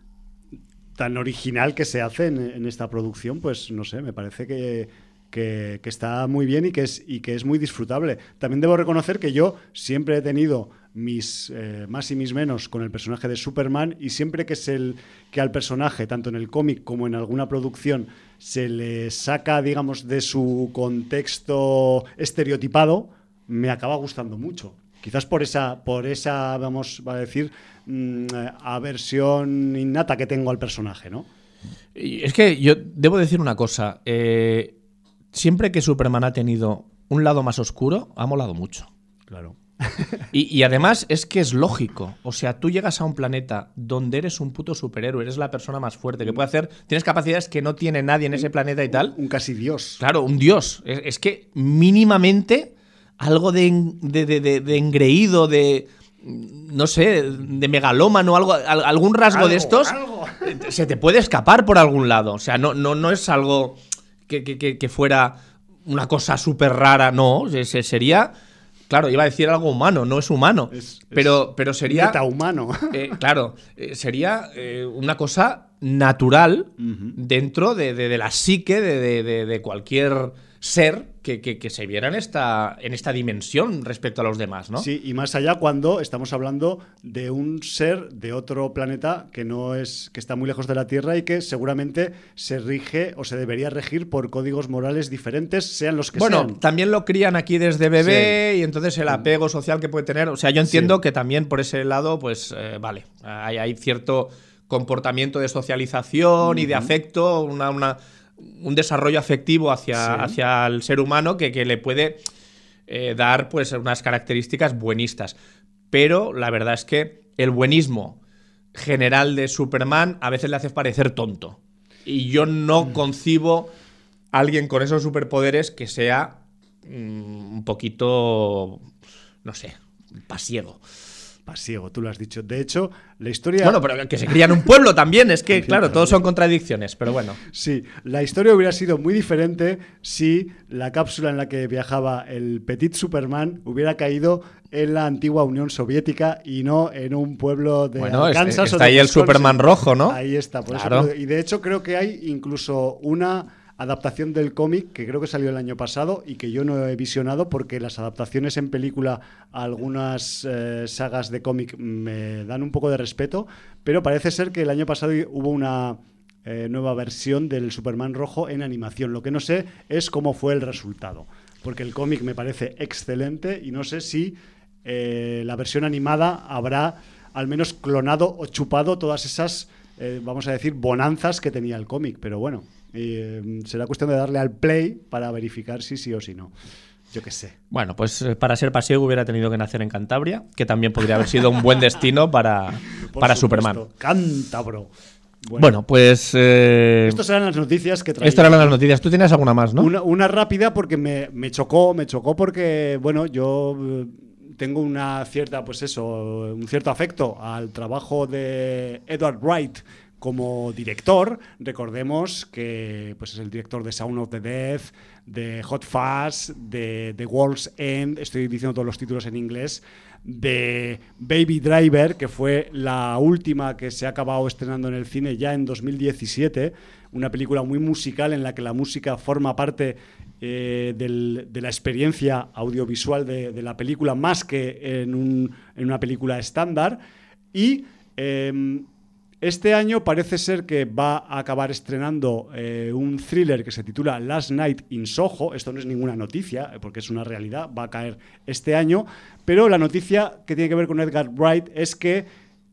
tan original que se hace en, esta producción, pues no sé, me parece que, que- que está muy bien y que, es, y que es muy disfrutable. También debo reconocer que yo siempre he tenido mis eh, más y mis menos con el personaje de Superman y siempre que, es el, que al personaje, tanto en el cómic como en alguna producción, se le saca, digamos, de su contexto estereotipado, me acaba gustando mucho. Quizás por esa, por esa, vamos a decir, mm, eh, aversión innata que tengo al personaje, ¿no? Es que yo debo decir una cosa. eh, siempre que Superman ha tenido un lado más oscuro, ha molado mucho. Claro. Y, y además es que es lógico. O sea, tú llegas a un planeta donde eres un puto superhéroe, eres la persona más fuerte que puede hacer, tienes capacidades que no tiene nadie en ese planeta y tal. Un casi dios. Claro, un dios. Es, es que mínimamente algo de, de, de- engreído, de. No sé, de megalómano, algo, al- algún rasgo de estos. algo. Se te puede escapar por algún lado. O sea, no, no, no es algo que, que- que- fuera una cosa súper rara. No, se- se- sería. Claro, iba a decir algo humano, no es humano. Es- pero, pero sería. Metahumano. Eh, claro, eh, sería eh, una cosa natural dentro de, de- de la psique de- de cualquier ser que, que- que se viera en esta, en esta dimensión respecto a los demás, ¿no? Sí, y más allá cuando estamos hablando de un ser de otro planeta que no es que está muy lejos de la Tierra y que seguramente se rige o se debería regir por códigos morales diferentes, sean los que Bueno, sean. también lo crían aquí desde bebé y entonces el apego social que puede tener. O sea, yo entiendo Sí. que también por ese lado, pues eh, vale, hay, hay cierto comportamiento de socialización y de afecto, una, una- un desarrollo afectivo hacia, Sí. hacia el ser humano que, que le puede eh, dar pues unas características buenistas. Pero la verdad es que el buenismo general de Superman a veces le hace parecer tonto. Y yo no concibo a alguien con esos superpoderes que sea mm, un poquito, no sé, pasiego. Pasiego, tú lo has dicho. De hecho, la historia... Bueno, pero que se cría en un pueblo también, es que, claro, todos son contradicciones, pero bueno. Sí, la historia hubiera sido muy diferente si la cápsula en la que viajaba el Petit Superman hubiera caído en la antigua Unión Soviética y no en un pueblo de bueno, Kansas. Está, ahí el Superman rojo, ¿no? Ahí está, por eso Y de hecho creo que hay incluso una adaptación del cómic que creo que salió el año pasado y que yo no he visionado porque las adaptaciones en película a algunas eh, sagas de cómic me dan un poco de respeto, pero parece ser que el año pasado hubo una eh, nueva versión del Superman rojo en animación. Lo que no sé es cómo fue el resultado, porque el cómic me parece excelente y no sé si eh, la versión animada habrá al menos clonado o chupado todas esas, vamos a decir, bonanzas que tenía el cómic, pero bueno. Eh, será cuestión de darle al play para verificar si sí o si no. Yo qué sé. Bueno, pues eh, para ser pasiego hubiera tenido que nacer en Cantabria, que también podría haber sido un buen destino para, para Superman. Cántabro. Bueno, pues. Eh, Estas eran las noticias que traía. Estas eran las noticias. Tú tienes alguna más, ¿no? Una, rápida porque me, me, chocó, me chocó porque, bueno, yo eh, tengo una cierta, pues eso, un cierto afecto al trabajo de Edward Wright como director, recordemos que pues, es el director de Sound of the Death, de Hot Fuzz, de The World's End, estoy diciendo todos los títulos en inglés, de Baby Driver, que fue la última que se ha acabado estrenando en el cine ya en 2017, una película muy musical en la que la música forma parte eh, de la experiencia audiovisual de, la película más que en, una película estándar. Y em, este año parece ser que va a acabar estrenando eh, un thriller que se titula Last Night in Soho. Esto no es ninguna noticia, eh, porque es una realidad, va a caer este año. Pero la noticia que tiene que ver con Edgar Wright es que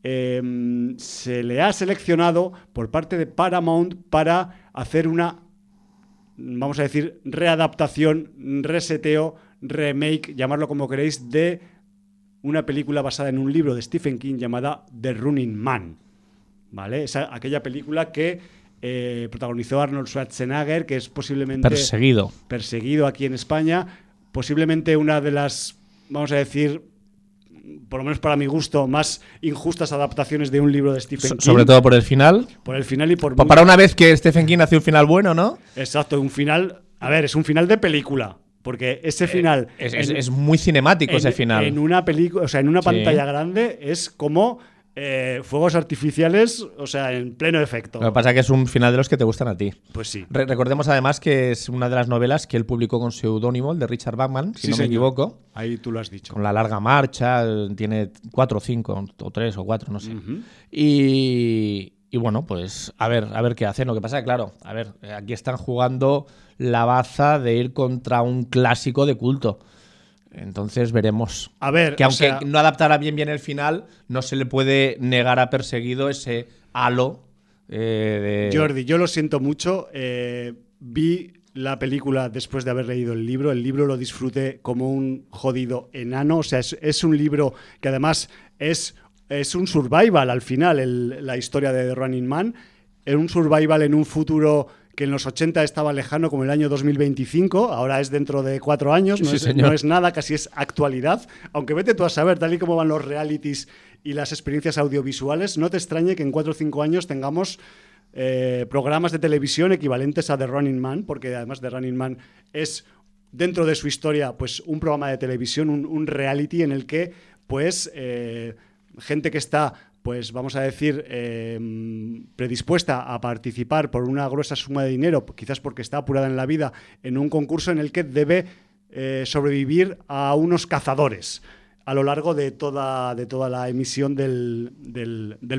em, se le ha seleccionado por parte de Paramount para hacer una, vamos a decir, readaptación, reseteo, remake, llamarlo como queréis, de una película basada en un libro de Stephen King llamada The Running Man. ¿Vale? Esa, aquella película que eh, protagonizó Arnold Schwarzenegger, que es posiblemente... Perseguido. Perseguido aquí en España. Posiblemente una de las, vamos a decir, por lo menos para mi gusto, más injustas adaptaciones de un libro de Stephen King. Sobre todo por el final. Por el final y por... Para una vez que Stephen King hace un final bueno, ¿no? Exacto, un final... A ver, es un final de película. Porque ese eh, final. es, muy cinemático ese final. En una película, o sea, en una pantalla grande es como eh, fuegos artificiales, o sea, en pleno efecto. Lo que pasa es que es un final de los que te gustan a ti. Pues sí. recordemos además que es una de las novelas que él publicó con seudónimo, el de Richard Bachman, si no me equivoco. Ahí tú lo has dicho. Con la larga marcha, tiene cuatro o cinco, o tres o cuatro, no sé. y, y, bueno, pues a ver, a ver qué hacen. Lo que pasa claro, a ver, aquí están jugando la baza de ir contra un clásico de culto. Entonces veremos. A ver, que aunque no adaptara bien bien el final, no se le puede negar a perseguido ese halo eh, de... Jordi, yo lo siento mucho. Eh, vi la película después de haber leído el libro. El libro lo disfruté como un jodido enano. O sea, es, un libro que además es, es un survival al final, la historia de The Running Man. Es un survival en un futuro que en los 80 estaba lejano como el año 2025, ahora es dentro de cuatro años, no, es, nada, casi es actualidad. Aunque vete tú a saber, tal y como van los realities y las experiencias audiovisuales, no te extrañe que en cuatro o cinco años tengamos eh, programas de televisión equivalentes a The Running Man, porque además The Running Man es dentro de su historia pues un programa de televisión, un, reality en el que pues eh, gente que está pues vamos a decir, em, predispuesta a participar por una gruesa suma de dinero, quizás porque está apurada en la vida, en un concurso en el que debe eh, sobrevivir a unos cazadores a lo largo de toda, de toda la emisión del,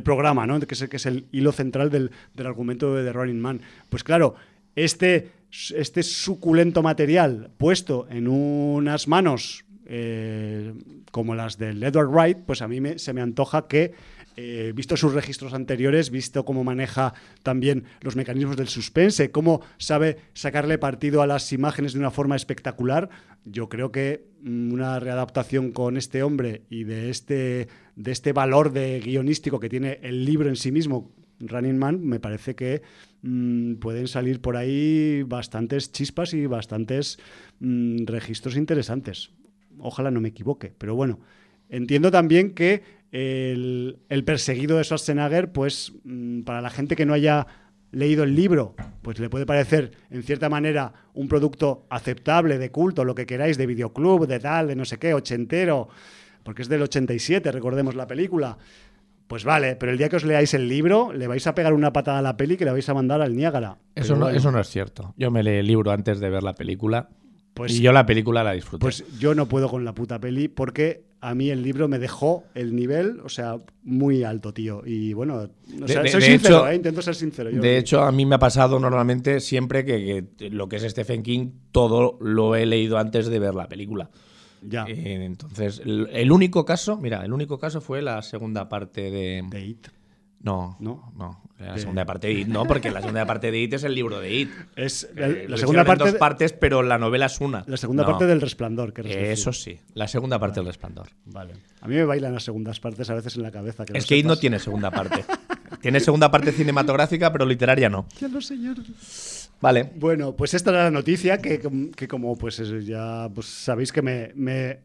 programa, ¿no? que, es, que es el hilo central del, argumento de The Running Man. Pues claro, este, este suculento material puesto en unas manos eh, como las del Edward Wright, pues a mí se me antoja que eh, visto sus registros anteriores, visto cómo maneja también los mecanismos del suspense, cómo sabe sacarle partido a las imágenes de una forma espectacular, yo creo que mm, una readaptación con este hombre y de este, de este valor de guionístico que tiene el libro en sí mismo, Running Man, me parece que mm, pueden salir por ahí bastantes chispas y bastantes mm, registros interesantes. Ojalá no me equivoque, pero bueno. Entiendo también que el, el perseguido de Schwarzenegger, pues mm, para la gente que no haya leído el libro, pues le puede parecer en cierta manera un producto aceptable, de culto, lo que queráis, de videoclub, de tal, de no sé qué, ochentero, porque es del 87, recordemos la película. Pues vale, pero el día que os leáis el libro, le vais a pegar una patada a la peli que le vais a mandar al Niágara. Eso no, bueno, eso no es cierto. Yo me leí el libro antes de ver la película. Pues- y yo la película la disfruté. Pues yo no puedo con la puta peli porque a mí el libro me dejó el nivel, o sea, muy alto, tío. Y bueno, o De- sea, de- soy de sincero, hecho- ¿eh? intento ser sincero. Yo- de hecho, a mí me ha pasado normalmente siempre que, que lo que es Stephen King, todo lo he leído antes de ver la película. ya, Eh, entonces, el, el único caso, mira, el único caso fue la segunda parte de. de It. No, ¿No? no, la segunda parte de It, no, porque la segunda parte de It es el libro de It. Es la, segunda en parte, dos de- partes, pero la novela es una. la segunda No, parte del Resplandor, que Eso sí, la segunda parte del Resplandor. Vale. A mí me bailan las segundas partes a veces en la cabeza. Que Es que It no tiene segunda parte. tiene segunda parte cinematográfica, pero literaria no. Ya lo sé, yo. Vale. Bueno, pues esta era la noticia que, que como pues es- ya pues, sabéis que me, me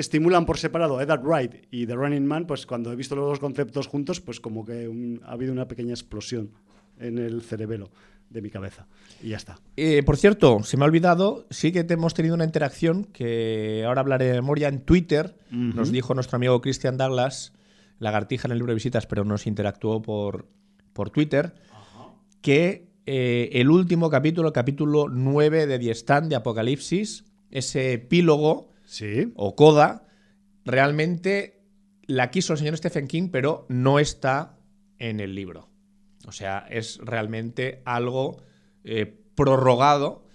estimulan por separado Edward Wright y The Running Man, pues cuando he visto los dos conceptos juntos, pues como que un- ha habido una pequeña explosión en el cerebelo de mi cabeza. Y ya está. Eh, por cierto, se me ha olvidado, sí que te hemos tenido una interacción que ahora hablaré de memoria en Twitter. Nos dijo nuestro amigo Christian Douglas, lagartija en el libro de visitas, pero nos interactuó por, por Twitter, que eh, el último capítulo, el capítulo 9 de The Stand de Apocalipsis, ese epílogo Sí. o coda, realmente la quiso el señor Stephen King, pero no está en el libro. O sea, es realmente algo eh, prorrogado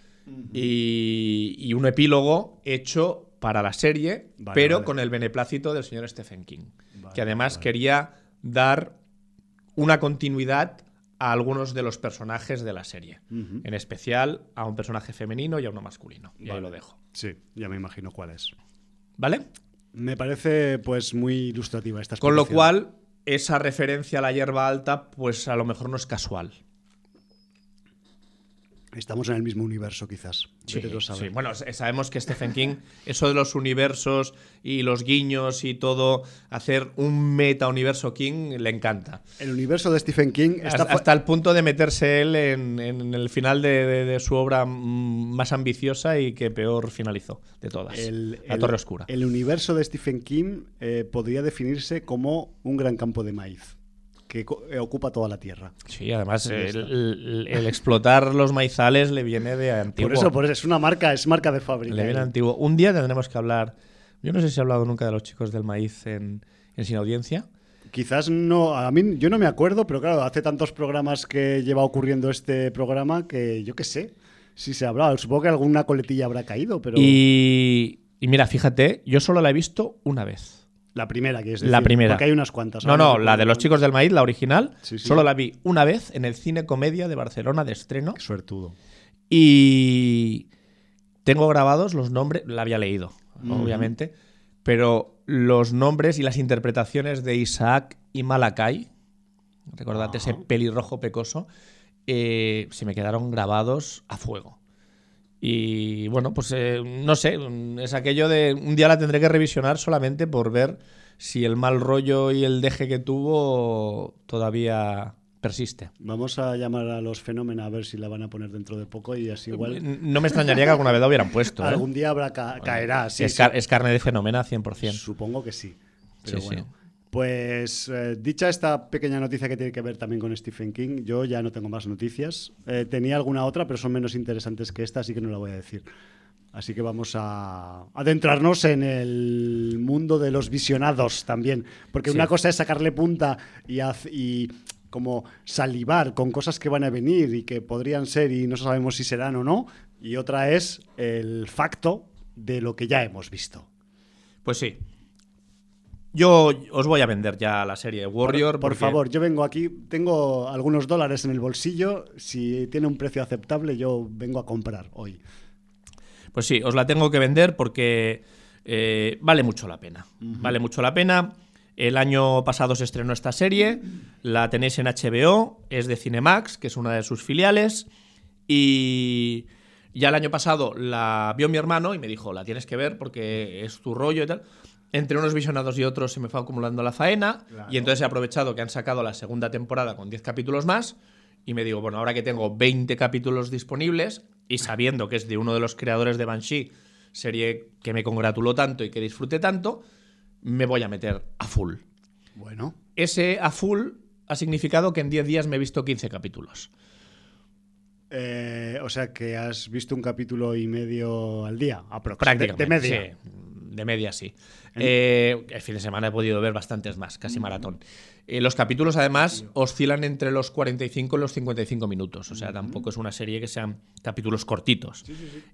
y, y un epílogo hecho para la serie, Vale, pero vale. con el beneplácito del señor Stephen King, Vale, que además quería dar una continuidad a algunos de los personajes de la serie, en especial a un personaje femenino y a uno masculino. Y ahí lo dejo. Sí, ya me imagino cuál es. ¿Vale? Me parece pues muy ilustrativa esta Con lo cual, esa referencia a la hierba alta, pues a lo mejor no es casual. Estamos en el mismo universo, quizás. Sí, sí. Bueno, sabemos que Stephen King, eso de los universos y los guiños y todo, hacer un meta-universo King, le encanta. El universo de Stephen King está Hasta, el punto de meterse él en, en el final de, de- de su obra más ambiciosa y que peor finalizó de todas. el, la el- Torre Oscura. El universo de Stephen King eh, podría definirse como un gran campo de maíz que eh, ocupa toda la tierra. sí, además, el, está. el- el explotar los maizales le viene de antiguo. Por eso, por eso, es una marca, es marca de fábrica. Le viene antiguo. Un día tendremos que hablar. Yo no sé si he hablado nunca de los chicos del maíz en, en Sin Audiencia. Quizás no, a mí yo no me acuerdo, pero claro, hace tantos programas que lleva ocurriendo este programa que yo qué sé si se habrá. Supongo que alguna coletilla habrá caído, pero Y, y mira, fíjate, yo solo la he visto una vez. La primera, que es La primera. Porque hay unas cuantas. No, no, la de los chicos del maíz, la original, Sí, sí. solo la vi una vez en el Cine Comedia de Barcelona de estreno. Qué suertudo. Y tengo grabados los nombres, la había leído, Ujú. obviamente, pero los nombres y las interpretaciones de Isaac y Malakai, recordad ese pelirrojo pecoso, eh, se me quedaron grabados a fuego. Y bueno, pues eh, no sé, es aquello de un día la tendré que revisionar solamente por ver si el mal rollo y el deje que tuvo todavía persiste. Vamos a llamar a los fenómenos a ver si la van a poner dentro de poco y así igual No me extrañaría que alguna vez la hubieran puesto. ¿eh? algún día habrá ca- caerá. Sí, es, sí. car- es carne de fenómena 100%. Supongo que sí. Pero Sí, bueno. Pues eh, dicha esta pequeña noticia que tiene que ver también con Stephen King, yo ya no tengo más noticias. Eh, tenía alguna otra, pero son menos interesantes que esta, así que no la voy a decir. Así que vamos a adentrarnos en el mundo de los visionados también. Porque Sí. una cosa es sacarle punta y, haz- y como salivar con cosas que van a venir y que podrían ser y no sabemos si serán o no. Y otra es el facto de lo que ya hemos visto. Pues sí. Yo os voy a vender ya la serie Warrior. Por, por porque- favor, yo vengo aquí, tengo algunos dólares en el bolsillo. Si tiene un precio aceptable, yo vengo a comprar hoy. Pues sí, os la tengo que vender porque eh, vale mucho la pena. Vale mucho la pena. El año pasado se estrenó esta serie, la tenéis en HBO, es de Cinemax, que es una de sus filiales, y ya el año pasado la vio mi hermano y me dijo, la tienes que ver porque es tu rollo y tal. Entre unos visionados y otros se me fue acumulando la faena y entonces he aprovechado que han sacado la segunda temporada con 10 capítulos más y me digo, bueno, ahora que tengo 20 capítulos disponibles y sabiendo que es de uno de los creadores de Banshee, serie que me congratuló tanto y que disfruté tanto, me voy a meter a full. Bueno. Ese a full ha significado que en 10 días me he visto 15 capítulos. Eh, o sea que has visto un capítulo y medio al día, aproximadamente. De, media. Sí, de media sí. Eh, el fin de semana he podido ver bastantes más, casi maratón. Eh, los capítulos, además, oscilan entre los 45 y los 55 minutos. O sea, tampoco es una serie que sean capítulos cortitos.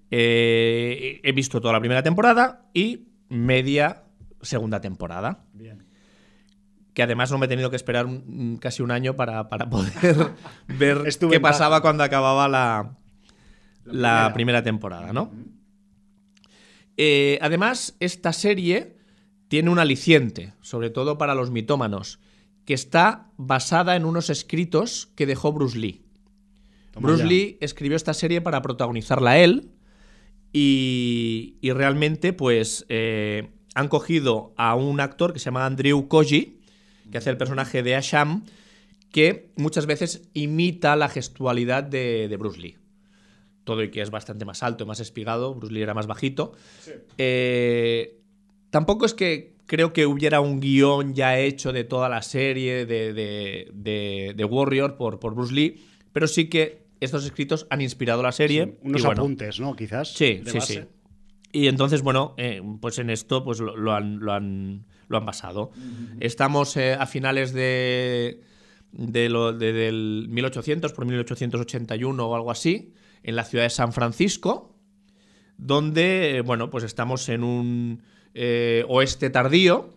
Eh, he visto toda la primera temporada y media segunda temporada. Que además no me he tenido que esperar casi un año para, poder ver qué pasaba cuando acababa la, la, primera. temporada, ¿no? Eh, además, esta serie tiene un aliciente, sobre todo para los mitómanos que está basada en unos escritos que dejó Bruce Lee. Bruce Lee escribió esta serie para protagonizarla él y, realmente pues eh, han cogido a un actor que se llama Andrew Koji, que hace el personaje de Asham, que muchas veces imita la gestualidad de, Bruce Lee. Todo y que es bastante más alto, más espigado, Bruce Lee era más bajito. Eh, tampoco es que creo que hubiera un guion ya hecho de toda la serie de, Warrior por, por, Bruce Lee, pero sí que estos escritos han inspirado la serie. unos apuntes, ¿no? Quizás. Sí, sí, sí. Y entonces, bueno, eh, pues en esto pues lo, han, lo, han, lo han basado. Estamos eh, a finales de, de lo, del 1800, por 1881 o algo así, en la ciudad de San Francisco, donde, bueno, pues estamos en un eh, oeste tardío,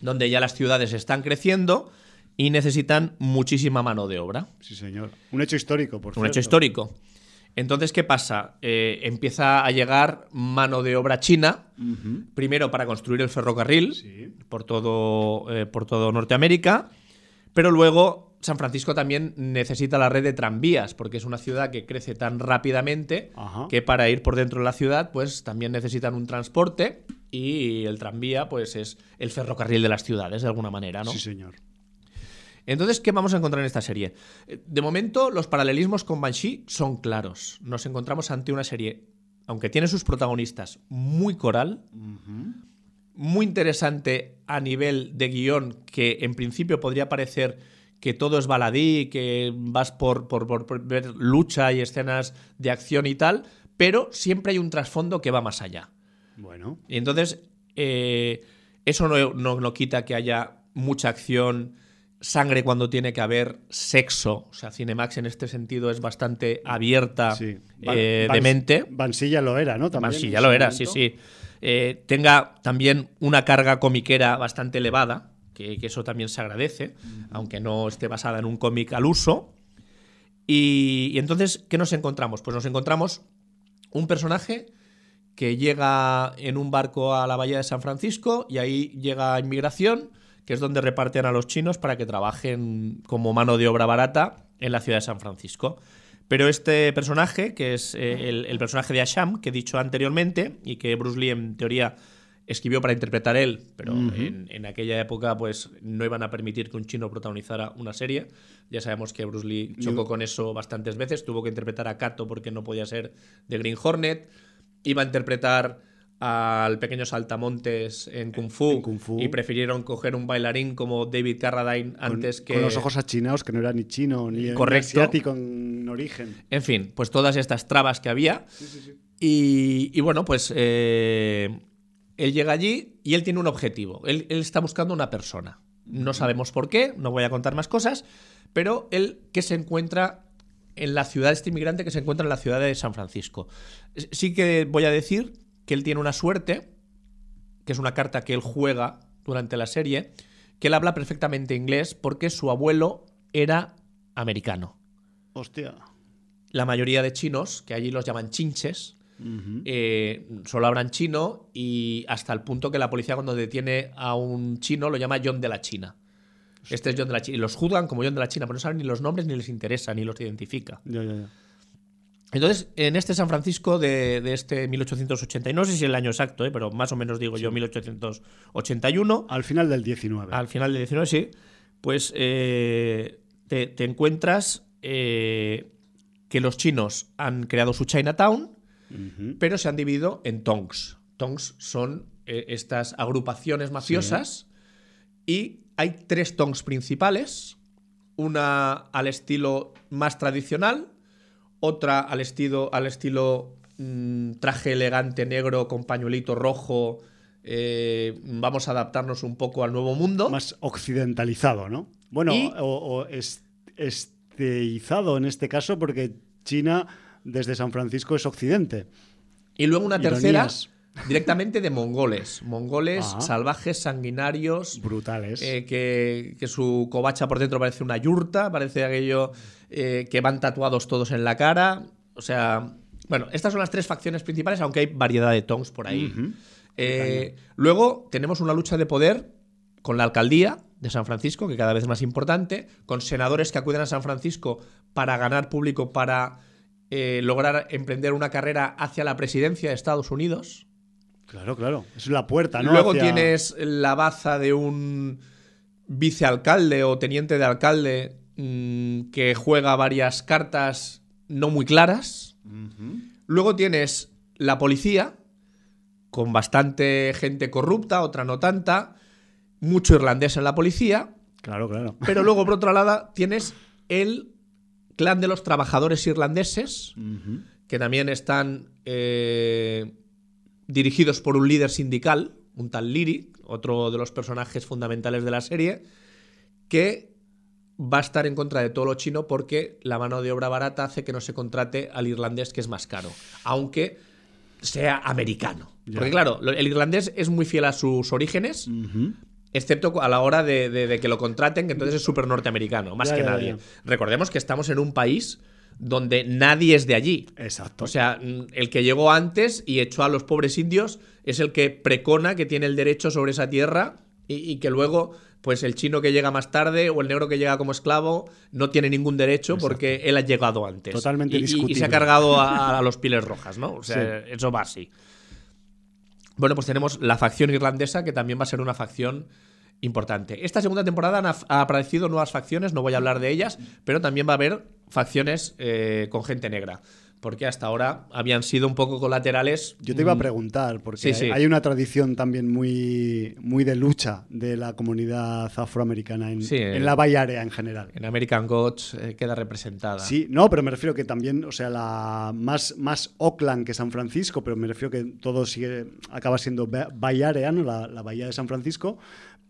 donde ya las ciudades están creciendo y necesitan muchísima mano de obra. Sí, señor. Un hecho histórico, por Un hecho histórico. Entonces, ¿qué pasa? Eh, empieza a llegar mano de obra china, primero para construir el ferrocarril por, todo, eh, por todo Norteamérica, pero luego San Francisco también necesita la red de tranvías, porque es una ciudad que crece tan rápidamente que para ir por dentro de la ciudad, pues también necesitan un transporte y el tranvía, pues es el ferrocarril de las ciudades, de alguna manera, ¿no? Sí, señor. Entonces, ¿qué vamos a encontrar en esta serie? De momento, los paralelismos con Banshee son claros. Nos encontramos ante una serie, aunque tiene sus protagonistas, muy coral, muy interesante a nivel de guion, que en principio podría parecer que todo es baladí, que vas por, ver lucha y escenas de acción y tal, pero siempre hay un trasfondo que va más allá. Bueno. Y entonces, eh, eso no, quita que haya mucha acción, sangre cuando tiene que haber sexo. O sea, Cinemax en este sentido es bastante abierta eh, de mente. Bansilla lo era, ¿no? También lo era, sí, sí. Eh, tenga también una carga comiquera bastante elevada que, eso también se agradece, aunque no esté basada en un cómic al uso. Y, entonces, ¿qué nos encontramos? Pues nos encontramos un personaje que llega en un barco a la bahía de San Francisco y ahí llega a inmigración, que es donde reparten a los chinos para que trabajen como mano de obra barata en la ciudad de San Francisco. Pero este personaje, que es eh, el, el, personaje de Asham, que he dicho anteriormente, y que Bruce Lee en teoría escribió para interpretar él, pero en, aquella época pues no iban a permitir que un chino protagonizara una serie. Ya sabemos que Bruce Lee chocó con eso bastantes veces, tuvo que interpretar a Kato porque no podía ser de Green Hornet, iba a interpretar al pequeño saltamontes en Kung Fu, y prefirieron coger un bailarín como David Carradine antes que... Con los ojos achinados, que no era ni chino ni, asiático en origen. En fin, pues todas estas trabas que había. y, bueno, pues eh, él llega allí y él tiene un objetivo. Él, está buscando una persona. No sabemos por qué, no voy a contar más cosas, pero él que se encuentra en la ciudad, este inmigrante que se encuentra en la ciudad de San Francisco. Sí que voy a decir que él tiene una suerte, que es una carta que él juega durante la serie, que él habla perfectamente inglés porque su abuelo era americano. Hostia. La mayoría de chinos, que allí los llaman chinches, eh, solo hablan chino y hasta el punto que la policía cuando detiene a un chino lo llama John de la China. Este es John de la China. Y los juzgan como John de la China, pero no saben ni los nombres ni les interesa, ni los identifica. Entonces, en este San Francisco de, de este 1880, no sé si es el año exacto, ¿eh? pero más o menos digo yo 1881. Al final del 19. Al final del 19, sí. Pues eh, te, te, encuentras eh, que los chinos han creado su Chinatown, uh -huh. pero se han dividido en tongs. Tongs son eh, estas agrupaciones mafiosas sí. y hay tres tongs principales. Una al estilo más tradicional, otra al estilo, al estilo mmm, traje elegante negro con pañuelito rojo. Eh, vamos a adaptarnos un poco al nuevo mundo. Más occidentalizado, ¿no? Bueno, ¿Y? o, o est esteizado en este caso, porque China desde San Francisco es occidente. Y luego una tercera. Directamente de mongoles. Mongoles Ajá. salvajes, sanguinarios. Brutales. Eh, que, que, su covacha por dentro parece una yurta, parece aquello eh, que van tatuados todos en la cara. O sea, bueno, estas son las tres facciones principales, aunque hay variedad de tongs por ahí. Uh -huh. eh, luego tenemos una lucha de poder con la alcaldía de San Francisco, que cada vez es más importante, con senadores que acuden a San Francisco para ganar público, para eh, lograr emprender una carrera hacia la presidencia de Estados Unidos. Claro, claro. Es la puerta, ¿no? Luego Hacia... tienes la baza de un vicealcalde o teniente de alcalde mmm, que juega varias cartas no muy claras. Uh -huh. Luego tienes la policía, con bastante gente corrupta, otra no tanta, mucho irlandés en la policía. Claro, claro. Pero luego, por otro lado, tienes el clan de los trabajadores irlandeses, uh -huh. que también están eh, dirigidos por un líder sindical, un tal Liri, otro de los personajes fundamentales de la serie, que va a estar en contra de todo lo chino porque la mano de obra barata hace que no se contrate al irlandés que es más caro, aunque sea americano. Ya. Porque claro, el irlandés es muy fiel a sus orígenes, uh -huh. Excepto a la hora de, de, de, que lo contraten, que entonces es súper norteamericano, más ya, que ya, nadie. Recordemos que estamos en un país donde nadie es de allí. Exacto. O sea, el que llegó antes y echó a los pobres indios es el que precona que tiene el derecho sobre esa tierra y, y, que luego, pues el chino que llega más tarde o el negro que llega como esclavo no tiene ningún derecho Exacto. porque él ha llegado antes. Totalmente y. Y, se ha cargado a, a, los piles rojas, ¿no? O sea, sí. eso va así. Bueno, pues tenemos la facción irlandesa que también va a ser una facción importante. Esta segunda temporada han aparecido nuevas facciones, no voy a hablar de ellas, pero también va a haber facciones eh, con gente negra. Porque hasta ahora habían sido un poco colaterales. Yo te iba a mm. preguntar, porque sí, sí. hay una tradición también muy, muy de lucha de la comunidad afroamericana en, sí, en la Bahía Area en general. En American Gods eh, queda representada. Sí, no, pero me refiero que también, o sea, la más, más Oakland que San Francisco, pero me refiero que todo sigue, acaba siendo Bahía Area, ¿no? la, la Bahía de San Francisco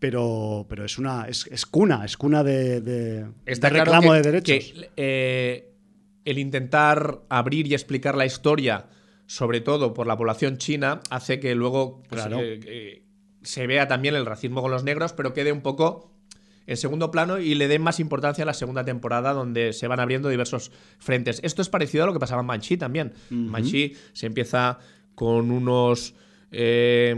pero, pero es una es, es, cuna, es cuna de, de, reclamo claro que, de derechos. Que, eh, el intentar abrir y explicar la historia, sobre todo por la población china, hace que luego pues, claro. eh, eh, se vea también el racismo con los negros, pero quede un poco en segundo plano y le den más importancia a la segunda temporada donde se van abriendo diversos frentes. Esto es parecido a lo que pasaba en Manchi también. Uh -huh. Manchi se empieza con unos eh,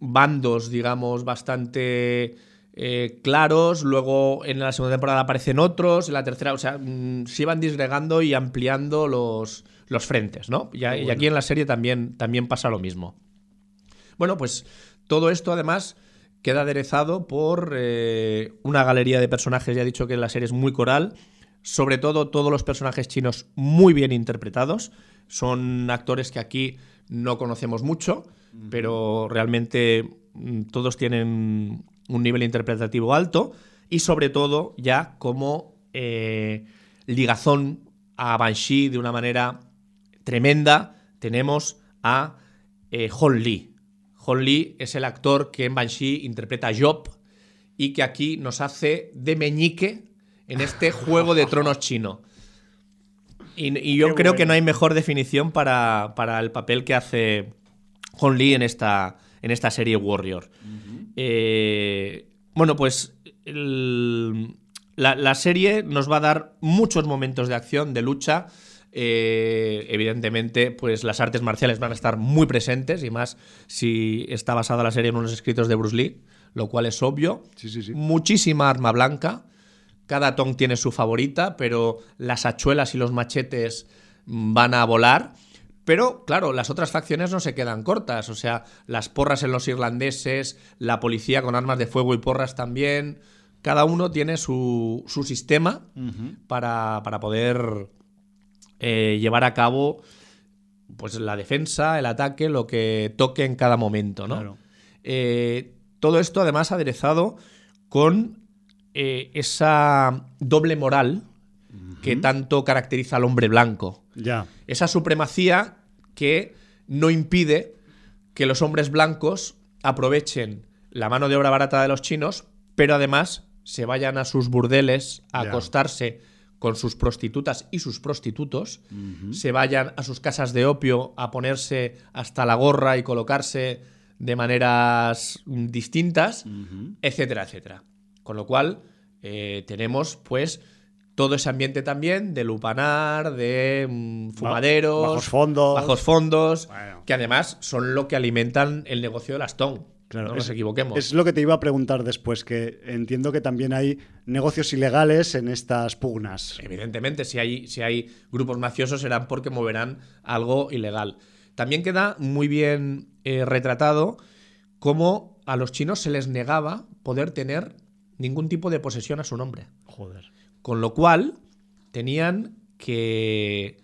bandos, digamos, bastante eh, claros. Luego en la segunda temporada aparecen otros. En la tercera, o sea, mmm, se iban disgregando y ampliando los, los frentes, ¿no? Y, bueno. y, aquí en la serie también, también pasa lo mismo. Bueno, pues todo esto además queda aderezado por eh, una galería de personajes. Ya he dicho que la serie es muy coral. Sobre todo, todos los personajes chinos muy bien interpretados. Son actores que aquí no conocemos mucho pero realmente mm, todos tienen un nivel interpretativo alto y sobre todo ya como eh, ligazón a Banshee de una manera tremenda tenemos a eh, Hon Lee. Hon Lee es el actor que en Banshee interpreta a Job y que aquí nos hace de meñique en este juego de tronos chino. Y, y yo Qué creo bueno. que no hay mejor definición para, para el papel que hace Hon Lee en esta, en esta serie Warrior. Eh, bueno, pues el, la, la, serie nos va a dar muchos momentos de acción, de lucha. Eh, evidentemente, pues las artes marciales van a estar muy presentes y más si está basada la serie en unos escritos de Bruce Lee, lo cual es obvio. Sí, sí, sí. Muchísima arma blanca. cada Tong tiene su favorita, pero las hachuelas y los machetes van a volar. Pero, claro, las otras facciones no se quedan cortas. O sea, las porras en los irlandeses, la policía con armas de fuego y porras también. Cada uno tiene su, su sistema para, para, poder eh, llevar a cabo pues, la defensa, el ataque, lo que toque en cada momento. ¿no? Eh, todo esto, además, aderezado con eh, esa doble moral que tanto caracteriza al hombre blanco. Ya. Esa supremacía que no impide que los hombres blancos aprovechen la mano de obra barata de los chinos, pero además se vayan a sus burdeles a acostarse con sus prostitutas y sus prostitutos, se vayan a sus casas de opio a ponerse hasta la gorra y colocarse de maneras distintas, etcétera, etcétera. Con lo cual, eh, tenemos pues todo ese ambiente también de lupanar, de mm, fumaderos, bajos fondos, bajos fondos que además son lo que alimentan el negocio de las TON. Claro, no nos equivoquemos. Es lo que te iba a preguntar después, que entiendo que también hay negocios ilegales en estas pugnas. Evidentemente, si hay, si hay grupos mafiosos serán porque moverán algo ilegal. También queda muy bien eh, retratado cómo a los chinos se les negaba poder tener ningún tipo de posesión a su nombre. Joder. Con lo cual, tenían que,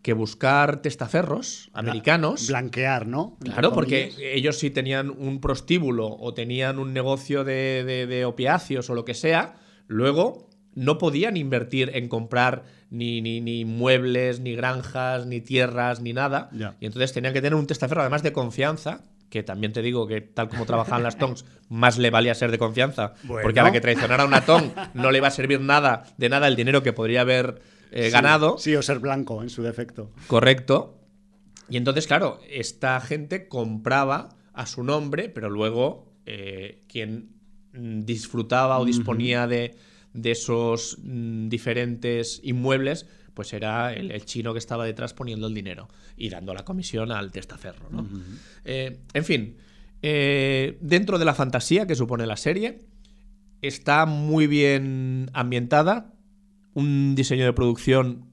que buscar testaferros americanos. Blanquear, ¿no? Claro, porque ellos si tenían un prostíbulo o tenían un negocio de, de, opiáceos o lo que sea, luego no podían invertir en comprar ni, ni, ni, muebles, ni granjas, ni tierras, ni nada. Y entonces tenían que tener un testaferro, además de confianza, que también te digo que tal como trabajaban las tongs, más le valía ser de confianza. Porque a la que traicionara una tong no le iba a servir nada, de nada el dinero que podría haber eh, ganado. Sí, o ser blanco en su defecto. Correcto. Y entonces, claro, esta gente compraba a su nombre, pero luego eh, quien disfrutaba o disponía de, de, esos mm, diferentes inmuebles pues era el, chino que estaba detrás poniendo el dinero y dando la comisión al testaferro. ¿no? Eh, en fin, eh, dentro de la fantasía que supone la serie, está muy bien ambientada, un diseño de producción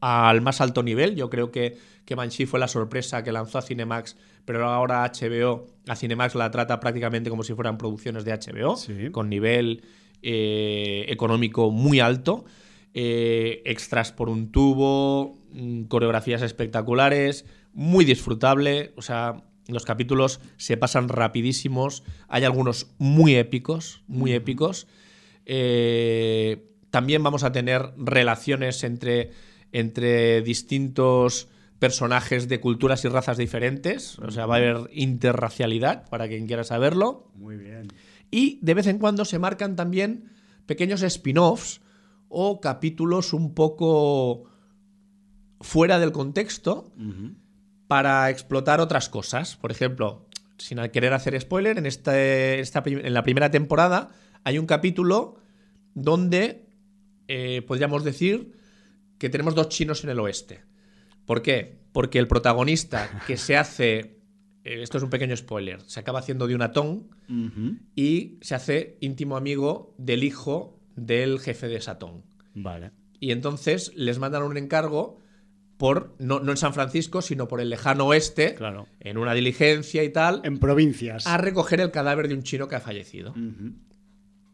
al más alto nivel. Yo creo que, que Banshee fue la sorpresa que lanzó a Cinemax, pero ahora HBO, a Cinemax la trata prácticamente como si fueran producciones de HBO, con nivel eh, económico muy alto. Eh, extras por un tubo, mm, coreografías espectaculares, muy disfrutable, o sea, los capítulos se pasan rapidísimos, hay algunos muy épicos, muy épicos. Eh, también vamos a tener relaciones entre, entre distintos personajes de culturas y razas diferentes, o sea, va a haber interracialidad, para quien quiera saberlo. Muy bien. Y de vez en cuando se marcan también pequeños spin-offs o capítulos un poco fuera del contexto para explotar otras cosas. Por ejemplo, sin querer hacer spoiler, en, este, en la primera temporada hay un capítulo donde eh, podríamos decir que tenemos dos chinos en el oeste. ¿Por qué? Porque el protagonista que se hace, eh, esto es un pequeño spoiler, se acaba haciendo de un atón y se hace íntimo amigo del hijo del jefe de Satón. Vale. Y entonces les mandan un encargo por, no, en San Francisco, sino por el lejano oeste, claro. en una diligencia y tal. En provincias. A recoger el cadáver de un chino que ha fallecido.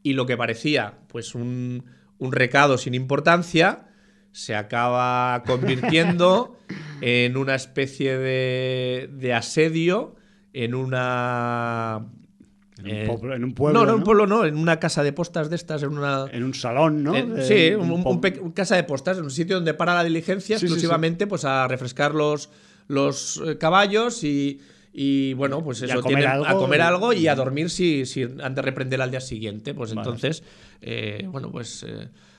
Y lo que parecía, pues, un, un recado sin importancia, se acaba convirtiendo en una especie de, de asedio, en una en un, eh, pueblo, No, no, en un pueblo no, en una casa de postas de estas, en una... En un salón, ¿no? sí, un, casa de postas, en un sitio donde para la diligencia exclusivamente pues a refrescar los, los eh, caballos y, y bueno, pues eso, a comer, algo, a comer algo y a dormir si, si han de reprender al día siguiente. Pues entonces, eh, bueno, pues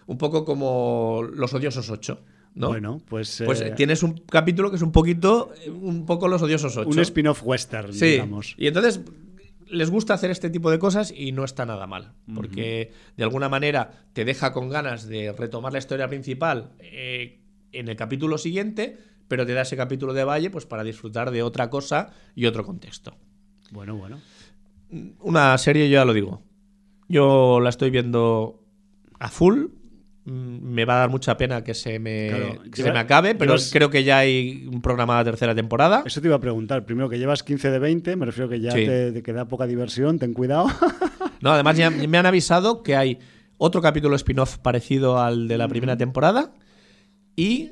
un poco como los odiosos ocho. ¿no? Bueno, pues. Pues tienes un capítulo que es un poquito. Un poco los odiosos ocho. Un spin-off western, sí. digamos. Y entonces les gusta hacer este tipo de cosas y no está nada mal, porque de alguna manera te deja con ganas de retomar la historia principal eh, en el capítulo siguiente, pero te da ese capítulo de Valle pues para disfrutar de otra cosa y otro contexto. Bueno, bueno. Una serie, yo ya lo digo. Yo la estoy viendo a full. Mm, Me va a dar mucha pena que se me, Claro, se me acabe, pero llevas- creo que ya hay un programa de tercera temporada. Eso te iba a preguntar. Primero, que llevas 15 de 20, me refiero que ya Sí. te, te queda poca diversión, ten cuidado. No, además ya me han avisado que hay otro capítulo spin-off parecido al de la primera temporada y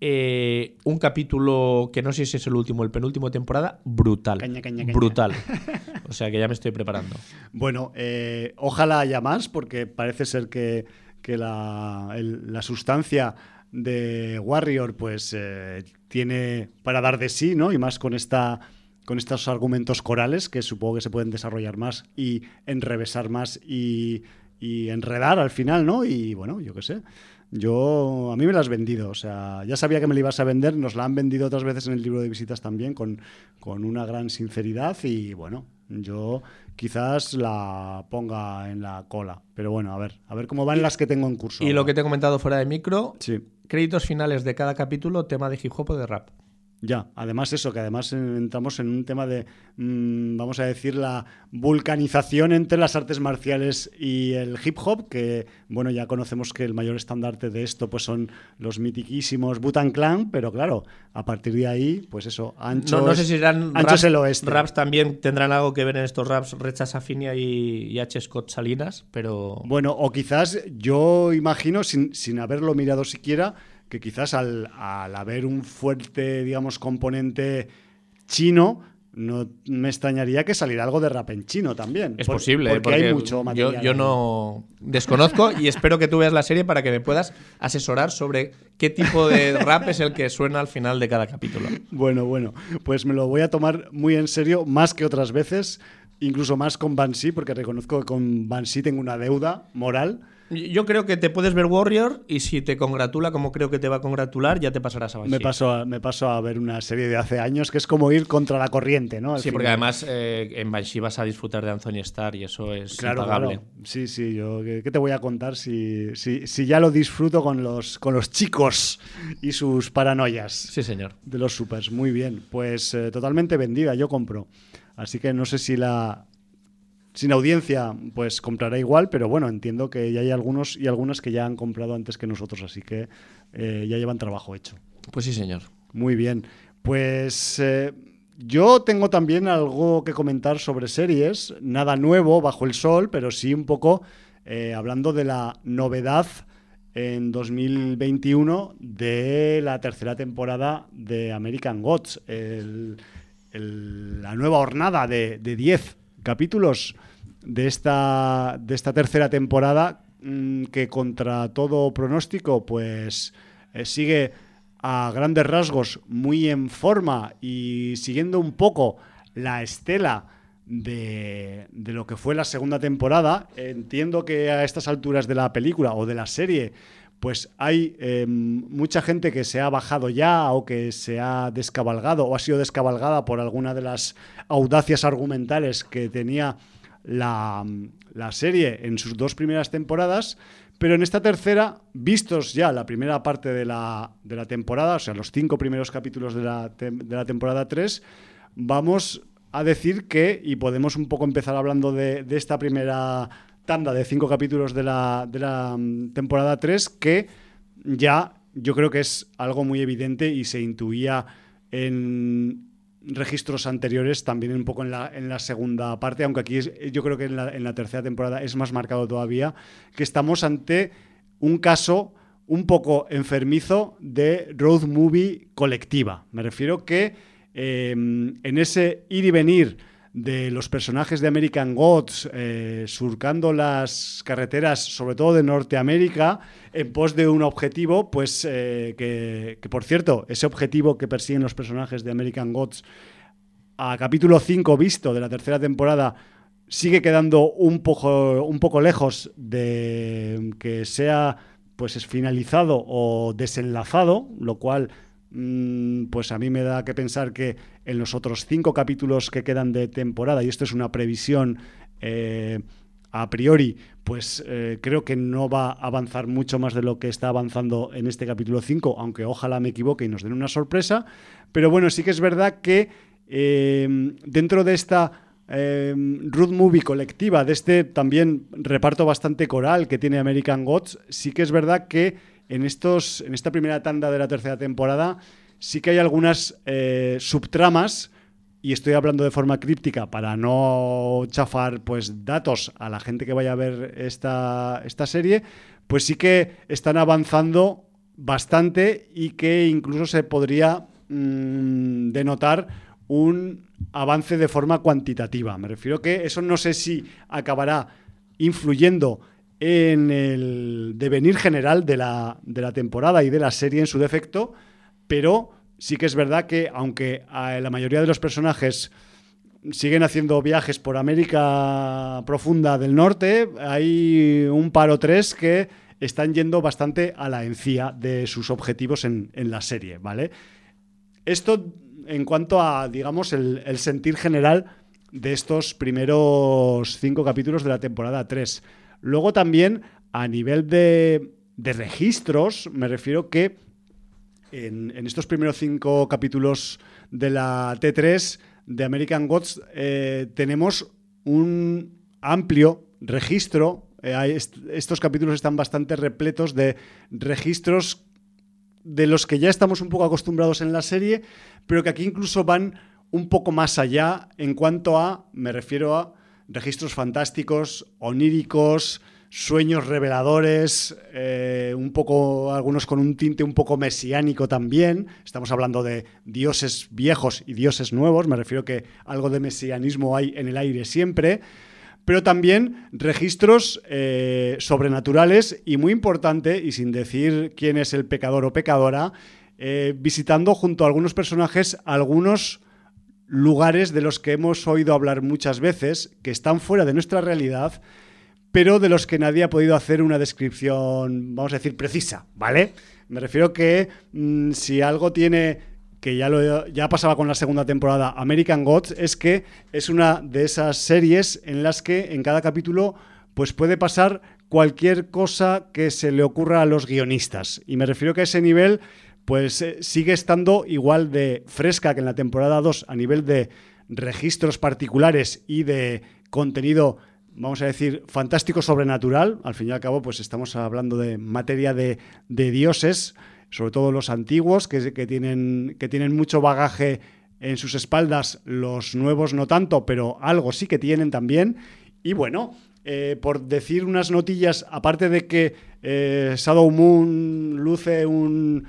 eh, un capítulo que no sé si es el último o el penúltimo temporada, brutal. Caña, caña, caña. Brutal. O sea que ya me estoy preparando. Bueno, eh, ojalá haya más, porque parece ser que, que la, la sustancia de Warrior pues eh, tiene para dar de sí, ¿no? Y más con esta con estos argumentos corales que supongo que se pueden desarrollar más y enrevesar más y, y enredar al final, ¿no? Y bueno, yo qué sé. Yo, a mí me la has vendido, o sea, ya sabía que me la ibas a vender, nos la han vendido otras veces en el libro de visitas también con, con una gran sinceridad y bueno, yo quizás la ponga en la cola, pero bueno, a ver, a ver cómo van las que tengo en curso. Y lo que te he comentado fuera de micro, Sí, créditos finales de cada capítulo, tema de hip hop o de rap. Ya, además eso, que además eh, entramos en un tema de, mm, vamos a decir, la vulcanización entre las artes marciales y el hip hop, que bueno, ya conocemos que el mayor estandarte de esto pues son los mitiquísimos Butan Clan, pero claro, a partir de ahí, pues eso, ancho, No, no sé si serán ancho raps, es el oeste. raps también tendrán algo que ver en estos raps Recha Safinia y, y H. Scott Salinas, pero Bueno, o quizás yo imagino, sin, sin haberlo mirado siquiera, que quizás al, al haber un fuerte, digamos, componente chino, no me extrañaría que saliera algo de rap en chino también. es Por- posible, porque, porque, hay mucho yo, material. yo ahí. no desconozco y espero que tú veas la serie para que me puedas asesorar sobre qué tipo de rap es el que suena al final de cada capítulo. Bueno, bueno, pues me lo voy a tomar muy en serio, más que otras veces, incluso más con Banshee, porque reconozco que con Banshee tengo una deuda moral. Yo creo que te puedes ver Warrior y si te congratula como creo que te va a congratular, ya te pasarás a Banshee. Me paso, a, me paso a ver una serie de hace años que es como ir contra la corriente, ¿no? Al Sí, porque además eh, en Banshee vas a disfrutar de Anthony Starr y eso es Claro, impagable. claro. Sí, sí, yo ¿qué, qué te voy a contar si, si, si ya lo disfruto con los, con los chicos y sus paranoias Sí, señor. de los supers? Muy bien, pues eh, totalmente vendida, yo compro. Así que no sé si la sin audiencia pues comprará igual, pero bueno, entiendo que ya hay algunos y algunas que ya han comprado antes que nosotros, así que eh, ya llevan trabajo hecho. Pues sí, señor. Muy bien. Pues eh, yo tengo también algo que comentar sobre series. Nada nuevo bajo el sol, pero sí un poco eh, hablando de la novedad en 2021 de la tercera temporada de American Gods. El- el- la nueva hornada de de 10 capítulos de esta, de esta tercera temporada mm, que contra todo pronóstico pues eh, sigue a grandes rasgos muy en forma y siguiendo un poco la estela de, de lo que fue la segunda temporada. Entiendo que a estas alturas de la película o de la serie pues hay eh, mucha gente que se ha bajado ya o que se ha descabalgado o ha sido descabalgada por alguna de las audacias argumentales que tenía la, la serie en sus dos primeras temporadas, pero en esta tercera, vistos ya la primera parte de la, de la temporada, o sea, los cinco primeros capítulos de la, de la temporada 3, vamos a decir que, y podemos un poco empezar hablando de, de esta primera tanda de cinco capítulos de la, mm, temporada 3, que ya yo creo que es algo muy evidente y se intuía en registros anteriores, también un poco en la, en la segunda parte, aunque aquí es- yo creo que en la, en la tercera temporada es más marcado todavía, que estamos ante un caso un poco enfermizo de road movie colectiva. Me refiero que eh, en ese ir y venir de los personajes de American Gods eh, surcando las carreteras, sobre todo de Norteamérica, en pos de un objetivo, pues eh, que, que, por cierto, ese objetivo que persiguen los personajes de American Gods a capítulo 5 visto de la tercera temporada sigue quedando un poco, un poco lejos de que sea pues es finalizado o desenlazado, lo cual pues a mí me da que pensar que en los otros cinco capítulos que quedan de temporada, y esto es una previsión eh, a priori, pues eh, creo que no va a avanzar mucho más de lo que está avanzando en este capítulo 5, aunque ojalá me equivoque y nos den una sorpresa. Pero bueno, sí que es verdad que eh, dentro de esta eh, movie colectiva de este también reparto bastante coral que tiene American Gods, sí que es verdad que en, estos, en esta primera tanda de la tercera temporada sí que hay algunas eh, subtramas y estoy hablando de forma críptica para no chafar pues datos a la gente que vaya a ver esta, esta serie, pues sí que están avanzando bastante y que incluso se podría mm, denotar un avance de forma cuantitativa. Me refiero que eso no sé si acabará influyendo en el devenir general de la, de la temporada y de la serie en su defecto, pero sí que es verdad que aunque la mayoría de los personajes siguen haciendo viajes por América profunda del norte, hay un par o tres que están yendo bastante a la encía de sus objetivos en, la serie, ¿vale? Esto en cuanto a, digamos, el, sentir general de estos primeros cinco capítulos de la temporada 3. Luego también, a nivel de, registros, me refiero que en, estos primeros cinco capítulos de la T3 de American Gods eh, tenemos un amplio registro. Eh, estos capítulos están bastante repletos de registros de los que ya estamos un poco acostumbrados en la serie, pero que aquí incluso van un poco más allá en cuanto a, me refiero a registros fantásticos, oníricos, sueños reveladores, eh, un poco, algunos con un tinte un poco mesiánico también. Estamos hablando de dioses viejos y dioses nuevos, me refiero que algo de mesianismo hay en el aire siempre pero también registros eh, sobrenaturales y muy importante, y sin decir quién es el pecador o pecadora, eh, visitando junto a algunos personajes algunos lugares de los que hemos oído hablar muchas veces, que están fuera de nuestra realidad, pero de los que nadie ha podido hacer una descripción, vamos a decir, precisa, ¿vale? Me refiero que mm, si algo tiene que ya, lo, ya pasaba con la segunda temporada, American Gods, es que es una de esas series en las que en cada capítulo pues puede pasar cualquier cosa que se le ocurra a los guionistas. Y me refiero que a ese nivel pues eh, sigue estando igual de fresca que en la temporada 2 a nivel de registros particulares y de contenido vamos a decir, fantástico sobrenatural. Al fin y al cabo, pues estamos hablando de materia de, de dioses sobre todo los antiguos, que, tienen, que tienen mucho bagaje en sus espaldas, los nuevos no tanto, pero algo sí que tienen también. Y bueno, eh, por decir unas notillas, aparte de que eh, Shadow Moon luce un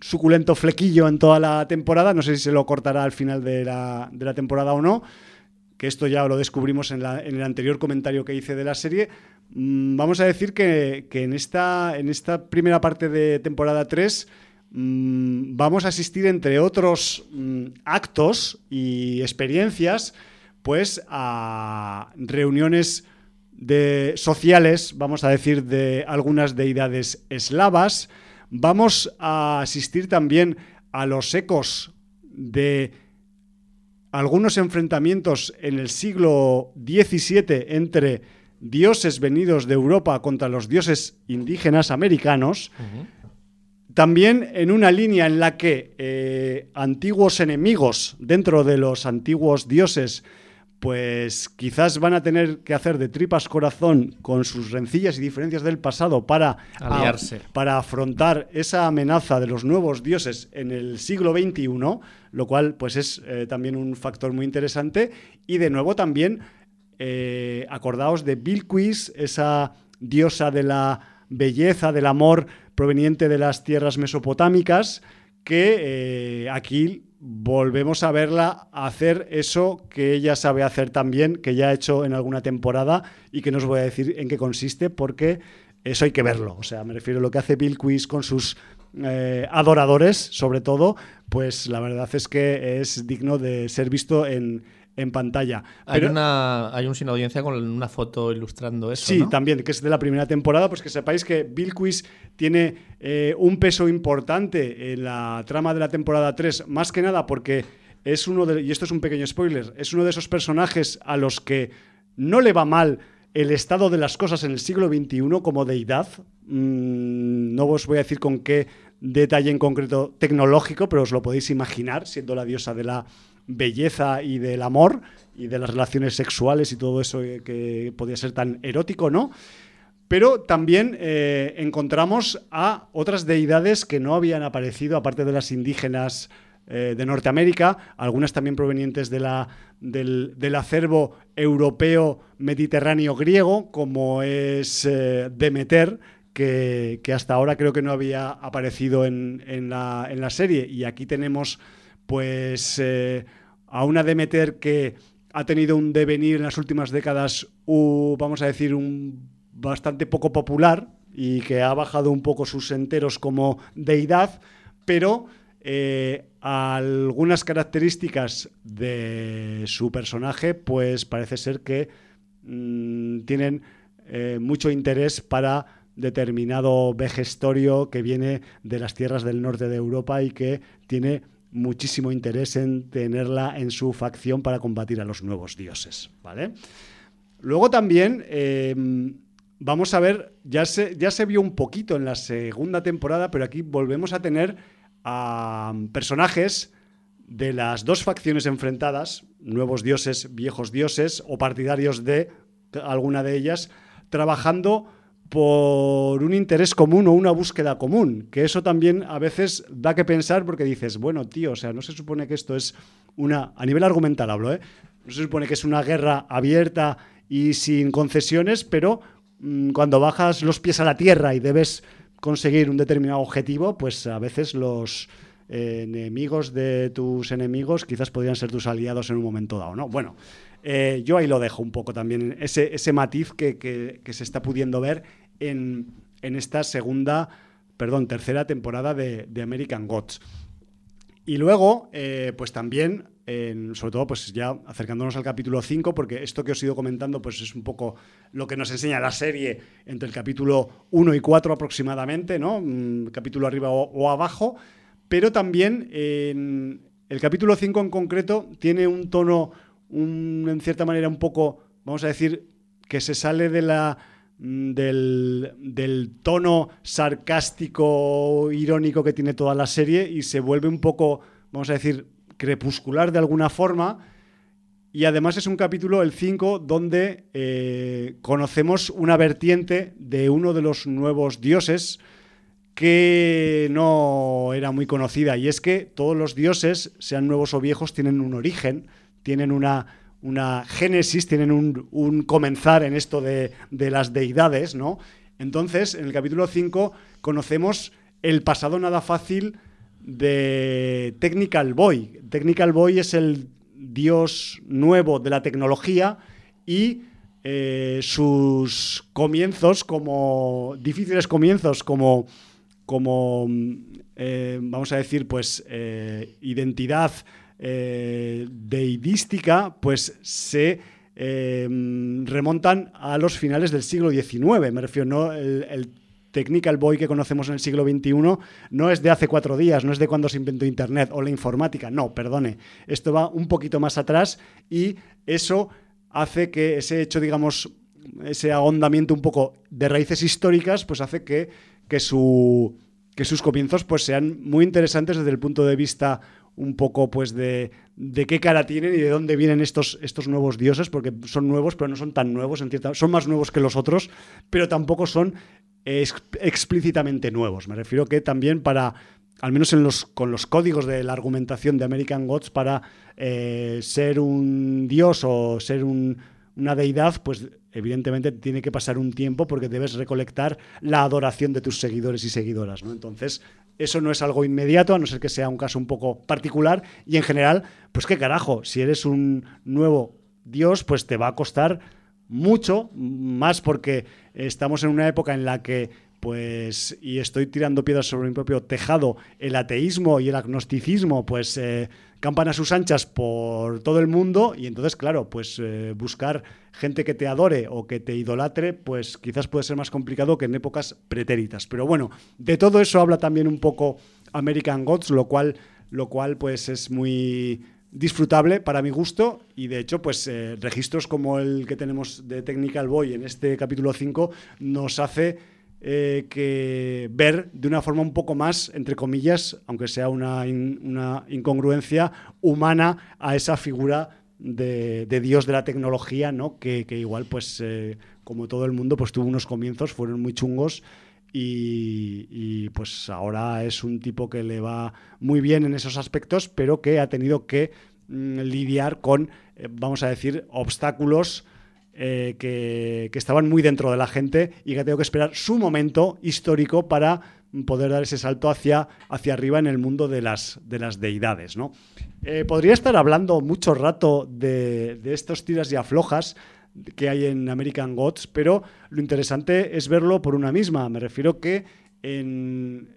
suculento flequillo en toda la temporada, no sé si se lo cortará al final de la, temporada o no, que esto ya lo descubrimos en, en, el anterior comentario que hice de la serie, Mm, vamos a decir que, en, esta, en esta primera parte de temporada 3 mm, vamos a asistir, entre otros mm, actos y experiencias, pues a reuniones de, sociales, vamos a decir, de algunas deidades eslavas. Vamos a asistir también a los ecos de algunos enfrentamientos en el siglo XVII entre dioses venidos de Europa contra los dioses indígenas americanos, también en una línea en la que eh, antiguos enemigos dentro de los antiguos dioses pues quizás van a tener que hacer de tripas corazón con sus rencillas y diferencias del pasado para, Aliarse. para afrontar esa amenaza de los nuevos dioses en el siglo XXI, lo cual pues es eh, también un factor muy interesante y de nuevo también eh, acordaos de Bilquis, esa diosa de la belleza, del amor proveniente de las tierras mesopotámicas, que eh, aquí volvemos a verla hacer eso que ella sabe hacer también, que ya ha hecho en alguna temporada y que no os voy a decir en qué consiste porque eso hay que verlo. O sea, me refiero a lo que hace Bill con sus eh, adoradores, sobre todo, pues la verdad es que es digno de ser visto en, en pantalla. Hay, una, hay un sin audiencia con una foto ilustrando eso. Sí, también, que es de la primera temporada, pues que sepáis que Bill Quiz tiene eh, un peso importante en la trama de la temporada 3, más que nada porque es uno de, y esto es un pequeño spoiler, es uno de esos personajes a los que no le va mal el estado de las cosas en el siglo XXI como deidad. Mm, no os voy a decir con qué detalle en concreto tecnológico, pero os lo podéis imaginar, siendo la diosa de la belleza y del amor y de las relaciones sexuales y todo eso que podía ser tan erótico, ¿no? Pero también eh, encontramos a otras deidades que no habían aparecido, aparte de las indígenas eh, de Norteamérica, algunas también provenientes de la, del, acervo europeo mediterráneo griego, como es eh, Demeter, que, hasta ahora creo que no había aparecido en, la, en la, serie. Y aquí tenemos pues a una Demeter que ha tenido un devenir en las últimas décadas, vamos a decir, un bastante poco popular y que ha bajado un poco sus enteros como deidad, pero eh, algunas características de su personaje, pues parece ser que mm, tienen eh, mucho interés para determinado vejestorio que viene de las tierras del norte de Europa y que tiene muchísimo interés en tenerla en su facción para combatir a los nuevos dioses. ¿vale? Luego también eh, vamos a ver, ya se, ya se vio un poquito en la segunda temporada, pero aquí volvemos a tener a personajes de las dos facciones enfrentadas, nuevos dioses, viejos dioses, o partidarios de alguna de ellas, trabajando por un interés común o una búsqueda común, que eso también a veces da que pensar porque dices, bueno, tío, o sea, no se supone que esto es una, a nivel argumental hablo, ¿eh? no se supone que es una guerra abierta y sin concesiones, pero Mm, cuando bajas los pies a la tierra y debes conseguir un determinado objetivo, pues a veces los eh, enemigos de tus enemigos quizás podrían ser tus aliados en un momento dado, ¿no? Bueno, eh, yo ahí lo dejo un poco también, ese, ese matiz que, se está pudiendo ver en, esta segunda, perdón, tercera temporada de, American Gods. Y luego, eh, pues también sobre todo pues ya acercándonos al capítulo 5, porque esto que os he ido comentando pues es un poco lo que nos enseña la serie entre el capítulo 1 y 4 aproximadamente, ¿no? Mm, capítulo arriba o, abajo, pero también en el capítulo 5 en concreto tiene un tono, en cierta manera, un poco, vamos a decir, que se sale de la del, del, tono sarcástico, irónico que tiene toda la serie y se vuelve un poco, vamos a decir, crepuscular de alguna forma. Y además es un capítulo, el 5, donde eh, conocemos una vertiente de uno de los nuevos dioses que no era muy conocida. Y es que todos los dioses, sean nuevos o viejos, tienen un origen, tienen una, una génesis, tienen un, comenzar en esto de, de, las deidades, ¿no? Entonces, en el capítulo 5 conocemos el pasado nada fácil de Technical Boy. Technical Boy es el dios nuevo de la tecnología y eh, sus comienzos como difíciles comienzos como como eh, vamos a decir pues eh, identidad deidística pues se remontan a los finales del siglo XIX me refiero no el Technical Boy que conocemos en el siglo XXI no es de hace cuatro días, no es de cuando se inventó Internet o la informática, no, perdone. Esto va un poquito más atrás y eso hace que ese hecho, digamos, ese ahondamiento un poco de raíces históricas, pues hace que, que, su, que sus comienzos pues sean muy interesantes desde el punto de vista un poco pues de, de, qué cara tienen y de dónde vienen estos, estos nuevos dioses, porque son nuevos, pero no son tan nuevos, en cierta, son más nuevos que los otros, pero tampoco son explícitamente nuevos. Me refiero que también para, al menos en los, con los códigos de la argumentación de American Gods, para eh, ser un dios o ser una deidad, pues evidentemente tiene que pasar un tiempo porque debes recolectar la adoración de tus seguidores y seguidoras. ¿no? Entonces, eso no es algo inmediato, a no ser que sea un caso un poco particular. Y en general, pues qué carajo, si eres un nuevo dios, pues te va a costar mucho, más porque estamos en una época en la que, pues, y estoy tirando piedras sobre mi propio tejado, el ateísmo y el agnosticismo, pues, eh, campan a sus anchas por todo el mundo y entonces, claro, pues eh, buscar gente que te adore o que te idolatre, pues quizás puede ser más complicado que en épocas pretéritas. Pero bueno, de todo eso habla también un poco American Gods, lo cual, lo cual pues es muy disfrutable para mi gusto y de hecho pues eh, registros como el que tenemos de Technical Boy en este capítulo 5 nos hace eh, que ver de una forma un poco más, entre comillas, aunque sea una, incongruencia humana a esa figura de, Dios de la tecnología, ¿no? Que, igual, pues, eh, como todo el mundo, pues tuvo unos comienzos, fueron muy chungos. Y, pues ahora es un tipo que le va muy bien en esos aspectos, pero que ha tenido que mm, lidiar con, eh, vamos a decir, obstáculos eh, que, estaban muy dentro de la gente y que ha tenido que esperar su momento histórico para poder dar ese salto hacia, hacia arriba en el mundo de las, de deidades. ¿no? Eh, podría estar hablando mucho rato de, estos tiras y aflojas que hay en American Gods, pero lo interesante es verlo por una misma. Me refiero que en,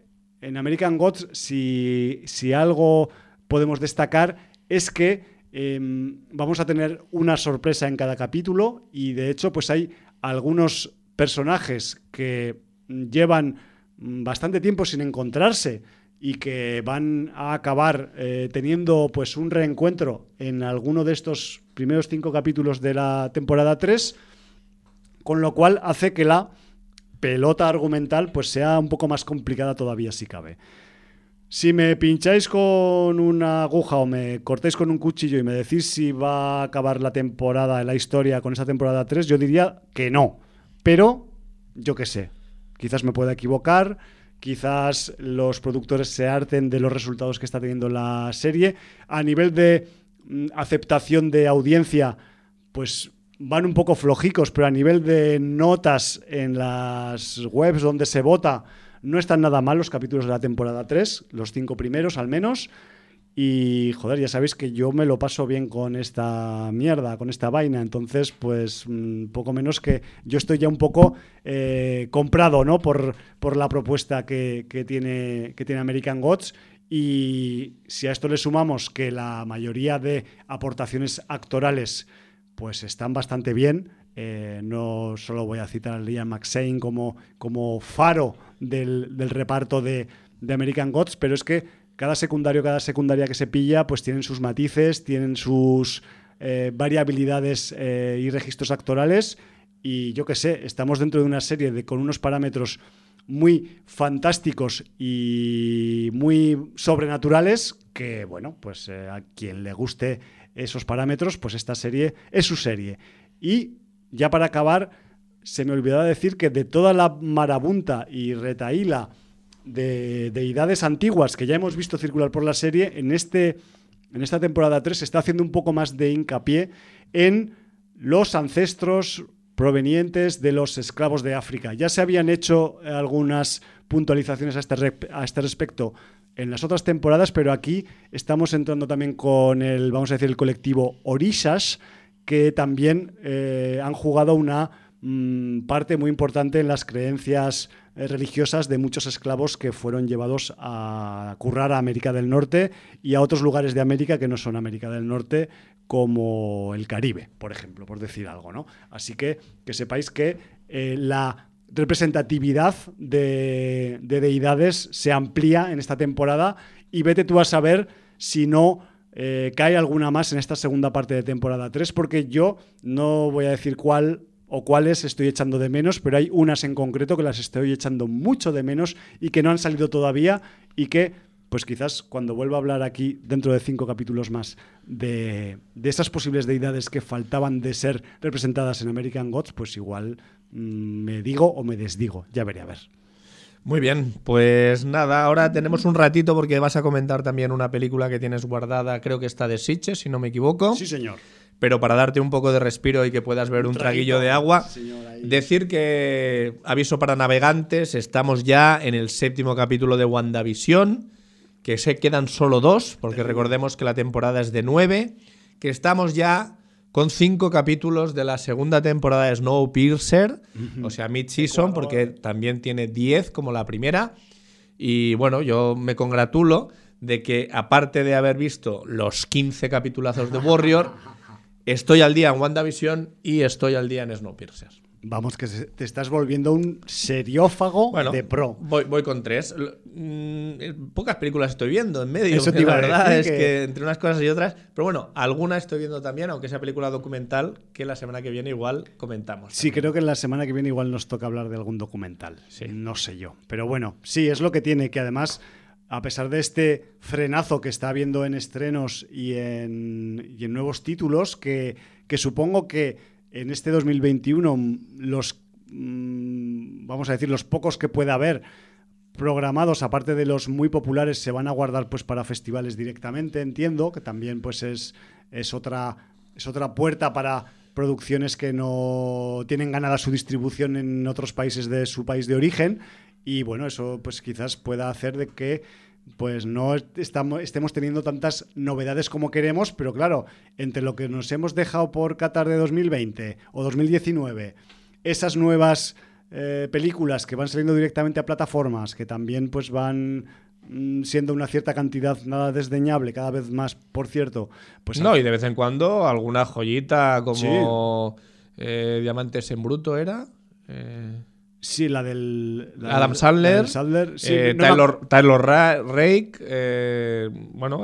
American Gods, si, si, algo podemos destacar, es que em, vamos a tener una sorpresa en cada capítulo y de hecho pues hay algunos personajes que llevan bastante tiempo sin encontrarse y que van a acabar eh, teniendo pues un reencuentro en alguno de estos primeros cinco capítulos de la temporada 3, con lo cual hace que la pelota argumental pues sea un poco más complicada todavía si cabe. Si me pincháis con una aguja o me cortáis con un cuchillo y me decís si va a acabar la temporada, la historia con esa temporada 3, yo diría que no. Pero, yo qué sé, Quizás me pueda equivocar, quizás los productores se harten de los resultados que está teniendo la serie. A nivel de mm, aceptación de audiencia, pues van un poco flojicos, pero a nivel de notas en las webs donde se vota, no están nada mal los capítulos de la temporada 3, los cinco primeros al menos. Y joder, ya sabéis que yo me lo paso bien con esta mierda, con esta vaina. Entonces, pues mm, poco menos que yo estoy ya un poco eh, comprado, ¿no? Por, por la propuesta que, tiene, que tiene American Gods. Y si a esto le sumamos que la mayoría de aportaciones actorales pues están bastante bien, eh, no solo voy a citar a Liam McShane como, como faro del, del reparto de, American Gods, pero es que cada secundario, cada secundaria que se pilla, pues tienen sus matices, tienen sus eh, variabilidades eh, y registros actorales. Y yo qué sé, estamos dentro de una serie de, con unos parámetros muy fantásticos y muy sobrenaturales que, bueno, pues a quien le guste esos parámetros, pues esta serie es su serie. Y ya para acabar, se me olvidaba decir que de toda la marabunta y retaíla de deidades antiguas que ya hemos visto circular por la serie, en, este, en esta temporada 3 se está haciendo un poco más de hincapié en los ancestros provenientes de los esclavos de África. Ya se habían hecho algunas puntualizaciones a este, a este respecto en las otras temporadas, pero aquí estamos entrando también con el, vamos a decir, el colectivo Orishas, que también eh, han jugado una mm, parte muy importante en las creencias eh, religiosas de muchos esclavos que fueron llevados a currar a América del Norte y a otros lugares de América que no son América del Norte, como el Caribe, por ejemplo, por decir algo. ¿no? Así que que sepáis que eh, la representatividad de, deidades se amplía en esta temporada y vete tú a saber si no eh, cae alguna más en esta segunda parte de temporada 3, porque yo no voy a decir cuál o cuáles estoy echando de menos, pero hay unas en concreto que las estoy echando mucho de menos y que no han salido todavía y que pues quizás cuando vuelva a hablar aquí dentro de cinco capítulos más de, esas posibles deidades que faltaban de ser representadas en American Gods, pues igual mm, me digo o me desdigo, ya veré a ver. Muy bien, pues nada, ahora tenemos un ratito porque vas a comentar también una película que tienes guardada, creo que está de Sitches, si no me equivoco. Sí, señor. Pero para darte un poco de respiro y que puedas ver un, traguillo de agua, decir que, aviso para navegantes, estamos ya en el séptimo capítulo de WandaVision, que se quedan solo dos, porque recordemos que la temporada es de nueve, que estamos ya con cinco capítulos de la segunda temporada de Snowpiercer, o sea, mid-season, porque también tiene diez como la primera. Y bueno, yo me congratulo de que aparte de haber visto los 15 capitulazos de Warrior, Estoy al día en WandaVision y estoy al día en Snowpiercer. Vamos, que te estás volviendo un seriófago de pro. Voy, voy con tres. Mm, pocas películas estoy viendo en medio. Eso te la verdad es que... entre unas cosas y otras. Pero bueno, alguna estoy viendo también, aunque sea película documental, que la semana que viene igual comentamos. Sí, creo que la semana que viene igual nos toca hablar de algún documental. Sí. No sé yo. Pero bueno, sí, es lo que tiene, que además a pesar de este frenazo que está habiendo en estrenos y en, y en nuevos títulos, que, que, supongo que en este 2021 los, mm, vamos a decir, los pocos que pueda haber programados, aparte de los muy populares, se van a guardar pues para festivales directamente, entiendo, que también pues es, es, otra, es otra puerta para producciones que no tienen ganada su distribución en otros países de su país de origen. Y bueno, eso pues quizás pueda hacer de que pues no estamos, estemos teniendo tantas novedades como queremos, pero claro, entre lo que nos hemos dejado por Qatar de 2020 o 2019, esas nuevas eh, películas que van saliendo directamente a plataformas, que también pues van mm, siendo una cierta cantidad nada desdeñable, cada vez más, por cierto. Pues no, y de vez en cuando alguna joyita como eh, Diamantes en Bruto era. Eh, Sí, la del. Adam Sandler. Eh, Taylor, Rake. Eh, bueno,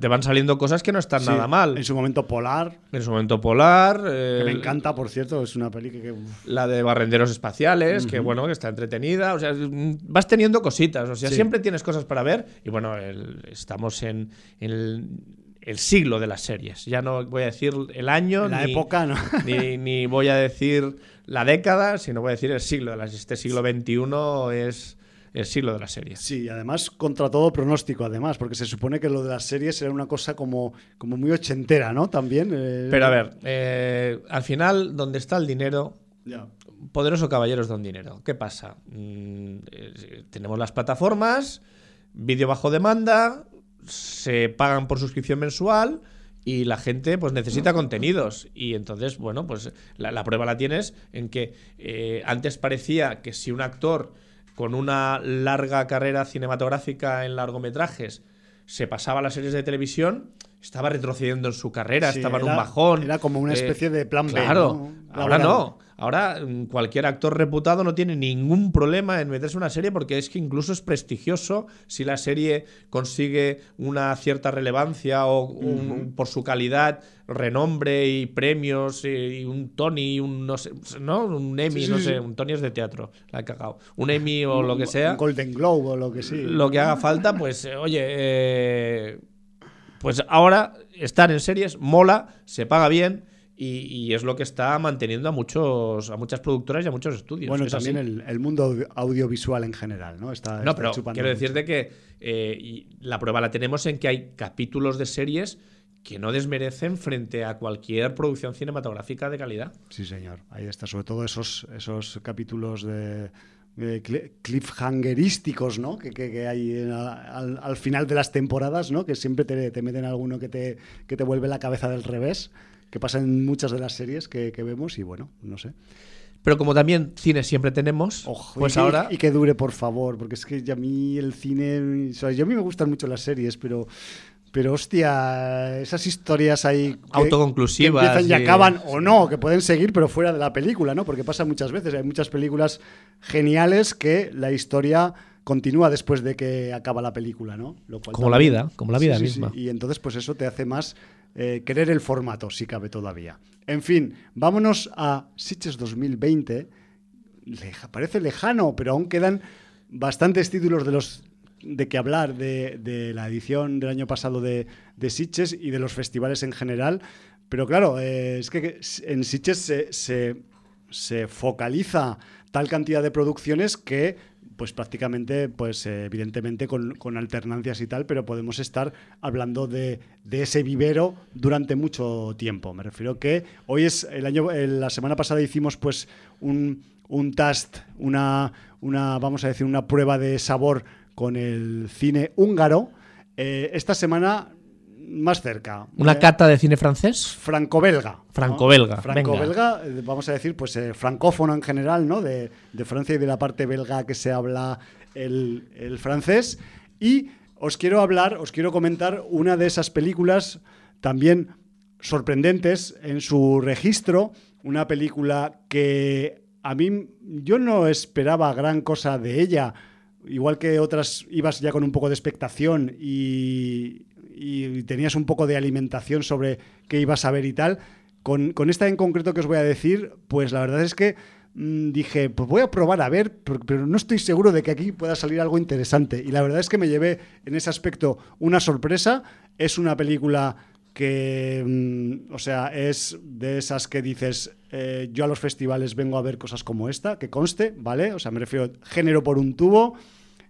te van saliendo cosas que no están nada mal. En su momento Polar. En su momento Polar. me encanta, por cierto, es una peli que. La de Barrenderos Espaciales, que bueno, que está entretenida. O sea, vas teniendo cositas. O sea, siempre tienes cosas para ver. Y bueno, estamos en, el siglo de las series. Ya no voy a decir el año. La época, ¿no? ni, ni voy a decir la década, sino voy a decir el siglo. De este siglo XXI es el siglo de las series. Sí, además contra todo pronóstico, además, porque se supone que lo de las series era una cosa como, como muy ochentera, ¿no? También. Eh, Pero a ver, eh, al final, donde está el dinero, poderoso caballeros don dinero. ¿Qué pasa? Mm, eh, tenemos las plataformas, vídeo bajo demanda, se pagan por suscripción mensual y la gente pues necesita contenidos y entonces bueno pues la, prueba la tienes en que eh, antes parecía que si un actor con una larga carrera cinematográfica en largometrajes se pasaba a las series de televisión estaba retrocediendo en su carrera, estaba en un bajón. Era como una eh, especie de plan B. Claro, ahora no. Ahora mm, cualquier actor reputado no tiene ningún problema en meterse en una serie porque es que incluso es prestigioso si la serie consigue una cierta relevancia o por su calidad, renombre y premios y, un Tony, un no sé, ¿no? Un Emmy, no sé, un Tony es de teatro, la he cagado. Un Emmy o lo que sea. Un Golden Globe o lo que sí. Lo que haga falta, pues eh, oye, eh, pues ahora estar en series mola, se paga bien y, es lo que está manteniendo a muchos a muchas productoras y a muchos estudios. Bueno, también el, mundo audiovisual en general, ¿no? Está, no, pero quiero decirte que eh, la prueba la tenemos en que hay capítulos de series que no desmerecen frente a cualquier producción cinematográfica de calidad. Sí, señor. Ahí está, sobre todo esos, esos capítulos de, cliffhangerísticos, ¿no? Que, hay al, final de las temporadas, ¿no? Que siempre te, te meten alguno que te, que te vuelve la cabeza del revés que pasa en muchas de las series que, vemos y bueno, no sé. Pero como también cine siempre tenemos, pues y ahora... y que dure, por favor, porque es que a mí el cine... O sea, yo a mí me gustan mucho las series, pero... Pero hostia, esas historias ahí... Autoconclusivas. Que empiezan y... acaban, o no, que pueden seguir, pero fuera de la película, ¿no? Porque pasa muchas veces. Hay muchas películas geniales que la historia continúa después de que acaba la película, ¿no? como la vida, como la vida misma. Y entonces, pues eso te hace más eh, querer el formato, si cabe todavía. En fin, vámonos a Sitges 2020. parece lejano, pero aún quedan bastantes títulos de los de que hablar de, la edición del año pasado de, de Sitges y de los festivales en general. Pero claro, eh, es que en Sitges se, se focaliza tal cantidad de producciones que pues prácticamente, pues evidentemente con, alternancias y tal, pero podemos estar hablando de, ese vivero durante mucho tiempo. Me refiero que hoy es el año, la semana pasada hicimos pues un, un test, una, una, vamos a decir, una prueba de sabor con el cine húngaro. Eh, esta semana más cerca. ¿Una eh, cata de cine francés? Franco-belga. Franco-belga. Franco-belga, eh, vamos a decir, pues eh, francófono en general, ¿no? De, Francia y de la parte belga que se habla el, francés. Y os quiero hablar, os quiero comentar una de esas películas también sorprendentes en su registro, una película que a mí yo no esperaba gran cosa de ella. Igual que otras ibas ya con un poco de expectación y, tenías un poco de alimentación sobre qué ibas a ver y tal. Con, con, esta en concreto que os voy a decir, pues la verdad es que mm, dije, pues voy a probar a ver, pero, no estoy seguro de que aquí pueda salir algo interesante. Y la verdad es que me llevé en ese aspecto una sorpresa. Es una película que, mm, o sea, es de esas que dices, eh, yo a los festivales vengo a ver cosas como esta, que conste, ¿vale? O sea, me refiero género por un tubo,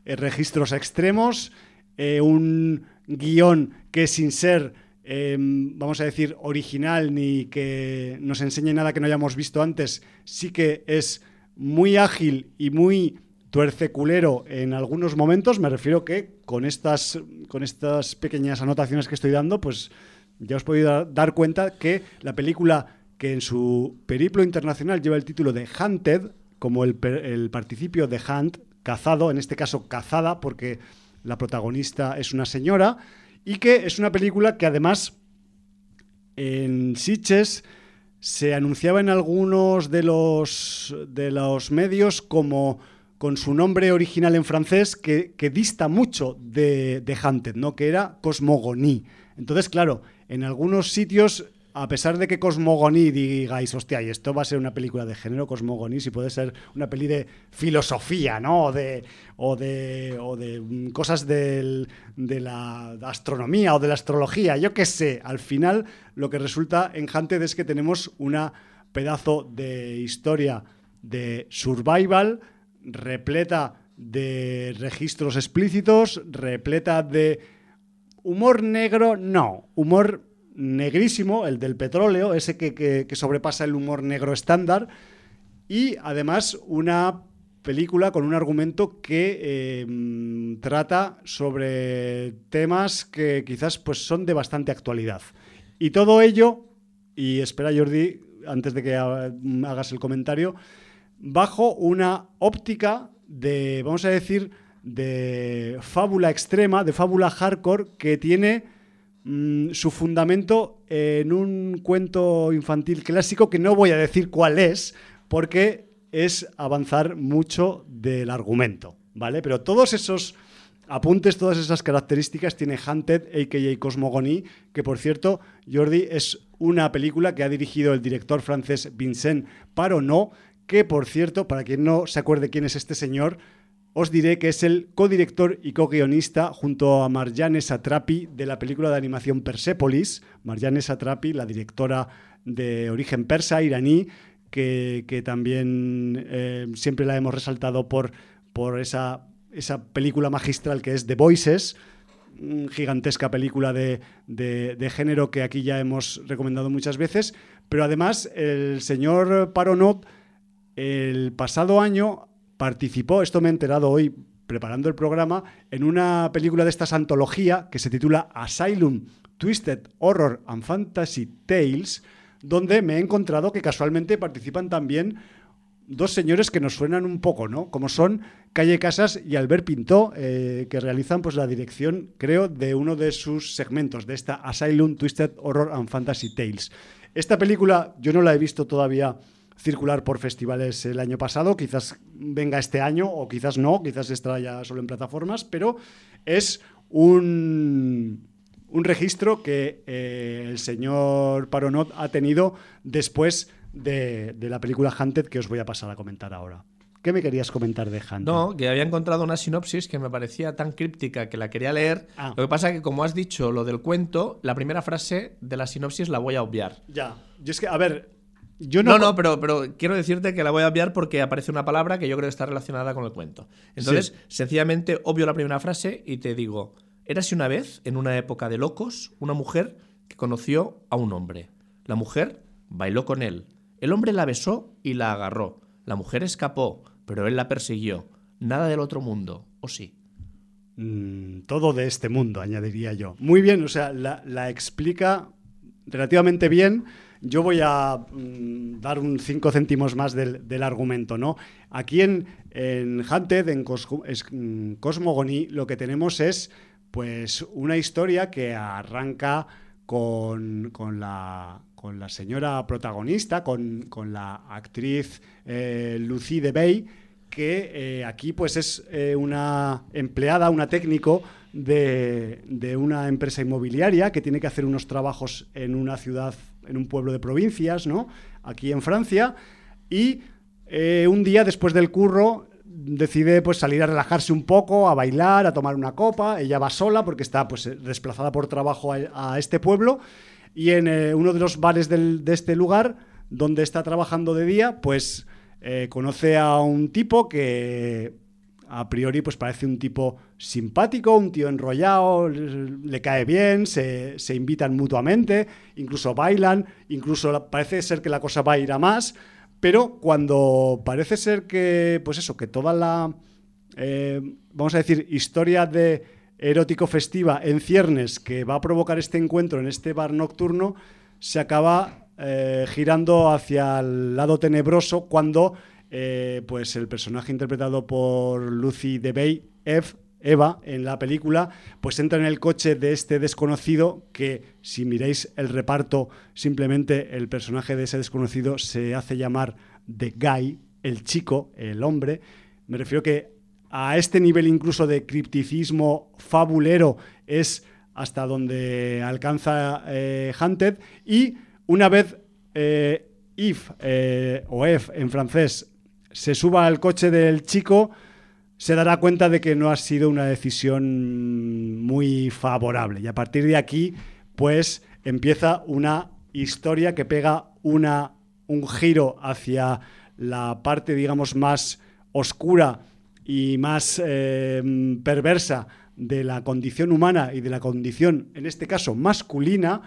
eh, registros extremos, eh, un guion que sin ser, em, vamos a decir, original ni que nos enseñe nada que no hayamos visto antes, sí que es muy ágil y muy tuerceculero en algunos momentos. Me refiero que con estas, con estas pequeñas anotaciones que estoy dando, pues ya os podéis dar cuenta que la película que en su periplo internacional lleva el título de Hunted, como el, participio de Hunt, cazado, en este caso cazada, porque la protagonista es una señora, y que es una película que además en Sitges se anunciaba en algunos de los, de los medios como con su nombre original en francés que, dista mucho de, de Hunted, ¿no? que era Cosmogonie. Entonces, claro, en algunos sitios, a pesar de que Cosmogoní digáis, hostia, y esto va a ser una película de género Cosmogoní, si puede ser una peli de filosofía, ¿no? O de, o de, o de mm, cosas de la astronomía o de la astrología, yo qué sé. Al final, lo que resulta en Hunted es que tenemos una pedazo de historia de survival repleta de registros explícitos, repleta de Humor negro, no. Humor negrísimo, el del petróleo, ese que, sobrepasa el humor negro estándar. Y además una película con un argumento que em, trata sobre temas que quizás pues, son de bastante actualidad. Y todo ello, y espera Jordi, antes de que hagas el comentario, bajo una óptica de, vamos a decir, de fábula extrema, de fábula hardcore, que tiene mm, su fundamento en un cuento infantil clásico que no voy a decir cuál es, porque es avanzar mucho del argumento, ¿vale? Pero todos esos apuntes, todas esas características tiene Hunted, a.k.a. Cosmogonie, que por cierto, Jordi, es una película que ha dirigido el director francés Vincent Paronot, que por cierto, para quien no se acuerde quién es este señor, os diré que es el codirector y co-guionista junto a Marjane Satrapi de la película de animación Persepolis. Marjane Satrapi, la directora de origen persa, iraní, que, también eh, siempre la hemos resaltado por, por esa, esa película magistral que es The Voices, gigantesca película de, de, género que aquí ya hemos recomendado muchas veces, pero además el señor Paronot el pasado año participó, esto me he enterado hoy preparando el programa, en una película de esta antología que se titula Asylum, Twisted Horror and Fantasy Tales, donde me he encontrado que casualmente participan también dos señores que nos suenan un poco, ¿no? Como son Calle Casas y Albert Pintó, eh, que realizan pues la dirección, creo, de uno de sus segmentos, de esta Asylum, Twisted Horror and Fantasy Tales. Esta película yo no la he visto todavía circular por festivales el año pasado, quizás venga este año o quizás no, quizás estará ya solo en plataformas, pero es un, un registro que eh, el señor Paronot ha tenido después de, la película Hunted que os voy a pasar a comentar ahora. ¿Qué me querías comentar de Hunted? No, que había encontrado una sinopsis que me parecía tan críptica que la quería leer. Ah. Lo que pasa es que, como has dicho lo del cuento, la primera frase de la sinopsis la voy a obviar. Ya. Yo es que, a ver, no, no, pero, pero quiero decirte que la voy a obviar porque aparece una palabra que yo creo que está relacionada con el cuento. Entonces, sencillamente obvio la primera frase y te digo, érase una vez, en una época de locos, una mujer que conoció a un hombre. La mujer bailó con él. El hombre la besó y la agarró. La mujer escapó, pero él la persiguió. Nada del otro mundo, ¿o sí? Mm, todo de este mundo, añadiría yo. Muy bien, o sea, la, la explica relativamente bien yo voy a mm, dar un 5 céntimos más del, argumento. ¿no? Aquí en, en Hunted, en mm, Cosmogony, lo que tenemos es pues, una historia que arranca con, la, con la señora protagonista, con, con la actriz eh, Lucy Debey, que eh, aquí pues es eh, una empleada, una técnico de, de, una empresa inmobiliaria que tiene que hacer unos trabajos en una ciudad, en un pueblo de provincias, ¿no? Aquí en Francia. Y un día después del curro decide pues salir a relajarse un poco, a bailar, a tomar una copa. Ella va sola porque está pues desplazada por trabajo a, este pueblo y en eh, uno de los bares de este lugar donde está trabajando de día, pues eh, conoce a un tipo que a priori pues parece un tipo simpático, un tío enrollado, le cae bien, se, se invitan mutuamente, incluso bailan, incluso parece ser que la cosa va a ir a más. Pero cuando parece ser que, pues eso, que toda la, eh, vamos a decir, historia de erótico festiva en ciernes que va a provocar este encuentro en este bar nocturno, se acaba eh, girando hacia el lado tenebroso cuando eh, pues el personaje interpretado por Lucy DeBay, Eve, Eva, en la película, pues entra en el coche de este desconocido que, si miráis el reparto, simplemente el personaje de ese desconocido se hace llamar The Guy, el chico, el hombre. Me refiero que a este nivel incluso de cripticismo fabulero es hasta donde alcanza eh, Hunted y una vez eh, If eh, o F en francés se suba al coche del chico, se dará cuenta de que no ha sido una decisión muy favorable. Y a partir de aquí, pues empieza una historia que pega una, un giro hacia la parte, digamos, más oscura y más eh, perversa de la condición humana y de la condición, en este caso, masculina,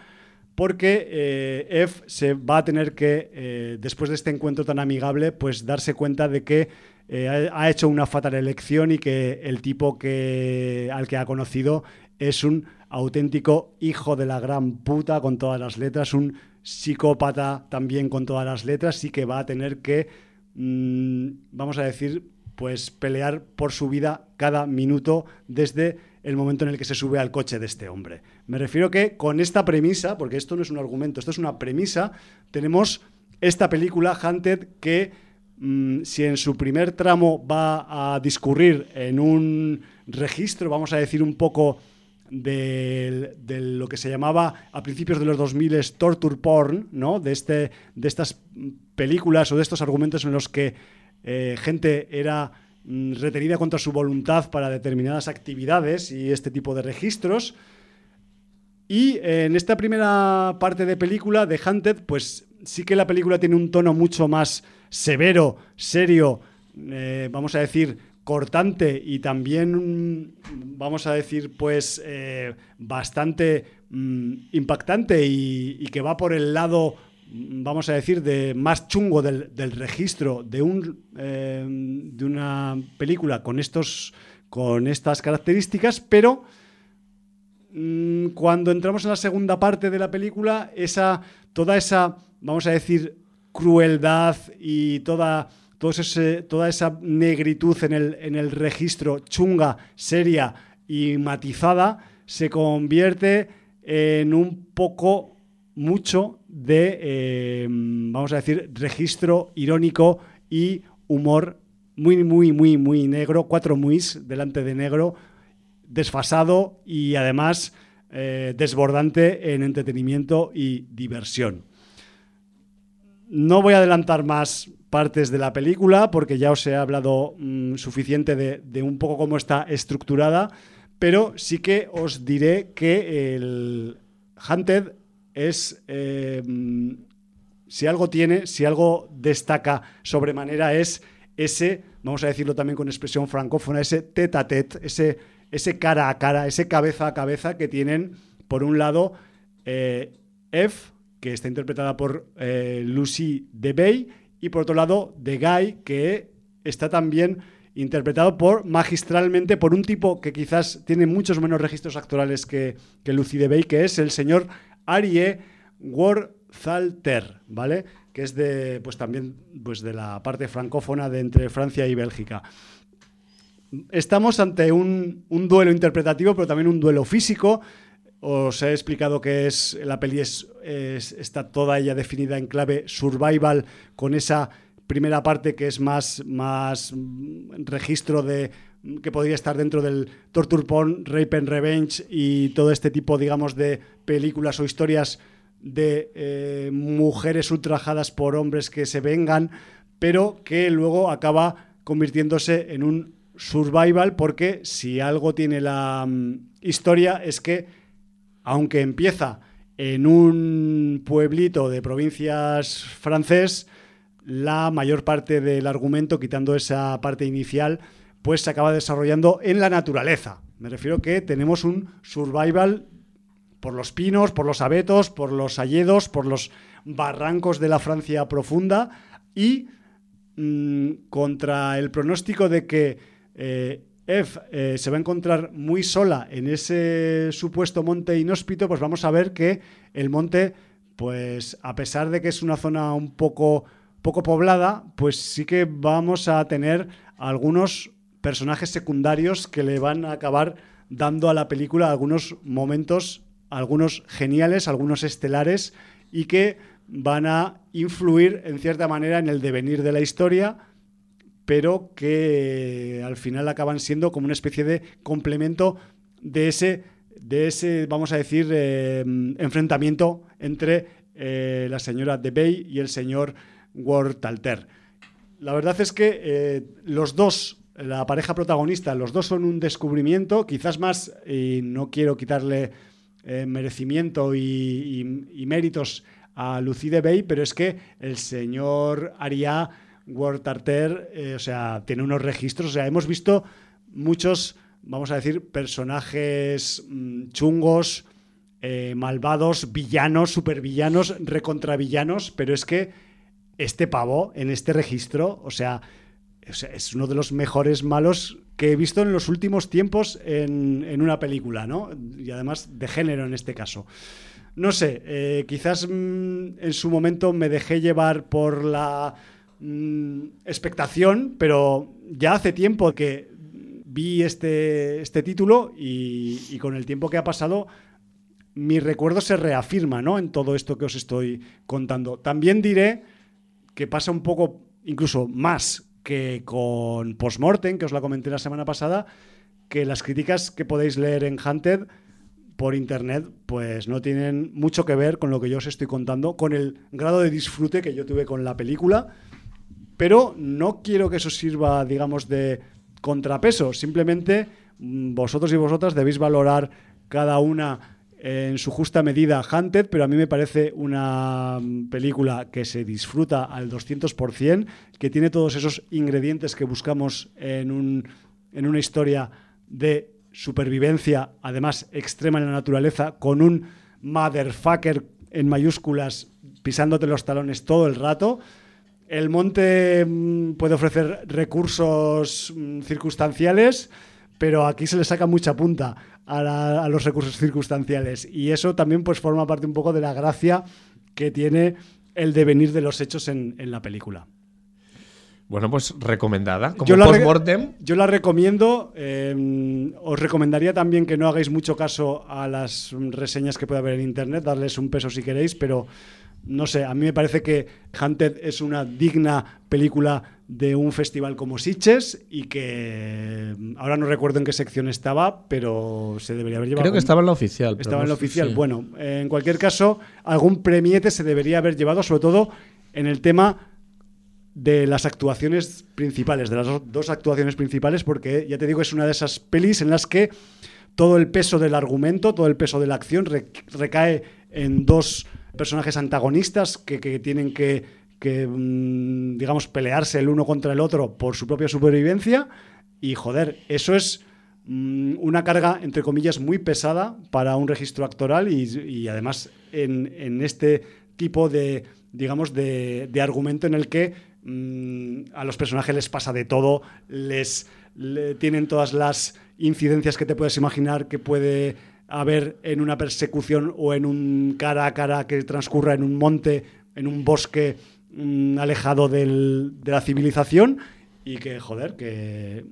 porque eh, se va a tener que, eh, después de este encuentro tan amigable, pues darse cuenta de que eh, ha hecho una fatal elección y que el tipo que, al que ha conocido es un auténtico hijo de la gran puta con todas las letras, un psicópata también con todas las letras y que va a tener que, mm, vamos a decir, pues pelear por su vida cada minuto desde el momento en el que se sube al coche de este hombre. Me refiero que con esta premisa, porque esto no es un argumento, esto es una premisa, tenemos esta película Hunted que Mm, si en su primer tramo va a discurrir en un registro, vamos a decir un poco de, lo que se llamaba a principios de los 2000 torture porn, ¿no? de, este, de estas películas o de estos argumentos en los que eh, gente era retenida contra su voluntad para determinadas actividades y este tipo de registros. Y en esta primera parte de película de Hunted, pues sí que la película tiene un tono mucho más severo, serio, eh, vamos a decir, cortante y también, vamos a decir, pues eh, bastante mm, impactante y, que va por el lado, vamos a decir, de más chungo del, registro de, un, eh, de una película con, estos, con estas características, pero mm, cuando entramos en la segunda parte de la película, esa, toda esa, vamos a decir, crueldad y toda, toda esa negritud en el, en el registro chunga, seria y matizada se convierte en un poco mucho de, eh, vamos a decir, registro irónico y humor muy, muy, muy, muy negro, cuatro muis delante de negro, desfasado y además eh, desbordante en entretenimiento y diversión. No voy a adelantar más partes de la película porque ya os he hablado mm, suficiente de, un poco cómo está estructurada, pero sí que os diré que el Hunted es, eh, si algo tiene, si algo destaca sobremanera es ese, vamos a decirlo también con expresión francófona, ese tete a tete, ese, ese cara a cara, ese cabeza a cabeza que tienen, por un lado, eh, F, que está interpretada por eh, Lucy DeBay, y por otro lado, The Guy, que está también interpretado por magistralmente por un tipo que quizás tiene muchos menos registros actorales que, que Lucy DeBay, que es el señor Arie Worthalter, ¿vale? Que es de, pues también, pues de la parte francófona de entre Francia y Bélgica. Estamos ante un, duelo interpretativo, pero también un duelo físico os he explicado que es la peli es, está toda ella definida en clave survival con esa primera parte que es más, más registro de que podría estar dentro del torture porn, rape and revenge y todo este tipo, digamos, de películas o historias de eh, mujeres ultrajadas por hombres que se vengan, pero que luego acaba convirtiéndose en un survival porque si algo tiene la mm, historia es que aunque empieza en un pueblito de provincias francés, la mayor parte del argumento, quitando esa parte inicial, pues se acaba desarrollando en la naturaleza. Me refiero que tenemos un survival por los pinos, por los abetos, por los alledos, por los barrancos de la Francia profunda y mm, contra el pronóstico de que eh, Eve eh, se va a encontrar muy sola en ese supuesto monte inhóspito, pues vamos a ver que el monte, pues a pesar de que es una zona un poco, poco poblada, pues sí que vamos a tener algunos personajes secundarios que le van a acabar dando a la película algunos momentos, algunos geniales, algunos estelares y que van a influir en cierta manera en el devenir de la historia pero que al final acaban siendo como una especie de complemento de ese, de ese vamos a decir, eh, enfrentamiento entre eh, la señora de Bay y el señor Wortalter. La verdad es que eh, los dos, la pareja protagonista, los dos son un descubrimiento, quizás más, y no quiero quitarle merecimiento y, méritos a Lucy de Bay, pero es que el señor Aria World Tarter, eh, o sea, tiene unos registros, o sea, hemos visto muchos, vamos a decir, personajes mm, chungos, eh, malvados, villanos, supervillanos, recontravillanos, pero es que este pavo en este registro, o sea, es uno de los mejores malos que he visto en los últimos tiempos en, una película, ¿no? Y además de género en este caso. No sé, eh, quizás mm, en su momento me dejé llevar por la Mm, expectación, pero ya hace tiempo que vi este, este título y, con el tiempo que ha pasado mi recuerdo se reafirma ¿no? en todo esto que os estoy contando. También diré que pasa un poco, incluso más que con Postmortem, que os la comenté la semana pasada, que las críticas que podéis leer en Hunted por internet, pues no tienen mucho que ver con lo que yo os estoy contando, con el grado de disfrute que yo tuve con la película pero no quiero que eso sirva, digamos, de contrapeso. Simplemente mm, vosotros y vosotras debéis valorar cada una en su justa medida Hunted, pero a mí me parece una película que se disfruta al 200%, que tiene todos esos ingredientes que buscamos en, un, en una historia de supervivencia, además extrema en la naturaleza, con un motherfucker en mayúsculas pisándote los talones todo el rato. El monte mm, puede ofrecer recursos mm, circunstanciales, pero aquí se le saca mucha punta a, los recursos circunstanciales. Y eso también pues, forma parte un poco de la gracia que tiene el devenir de los hechos en, la película. Bueno, pues recomendada. Como yo, la yo la recomiendo. Em, os recomendaría también que no hagáis mucho caso a las reseñas que puede haber en internet, darles un peso si queréis, pero no sé, a mí me parece que Hunted es una digna película de un festival como Sitges y que mm, ahora no recuerdo en qué sección estaba, pero se debería haber llevado. Creo que estaba en la oficial. Estaba en la oficial. Bueno, en cualquier caso, algún premiete se debería haber llevado, sobre todo en el tema de las actuaciones principales, de las dos actuaciones principales, porque ya te digo, es una de esas pelis en las que todo el peso del argumento, todo el peso de la acción recae en dos personajes antagonistas que, tienen que, mm, digamos, pelearse el uno contra el otro por su propia supervivencia. Y joder, eso es mm, una carga, entre comillas, muy pesada para un registro actoral y, además en, este tipo de, digamos, de, argumento en el que mm, a los personajes les pasa de todo, les tienen todas las incidencias que te puedes imaginar que puede a ver en una persecución o en un cara a cara que transcurra en un monte, en un bosque mm, alejado de la civilización y que, joder, que,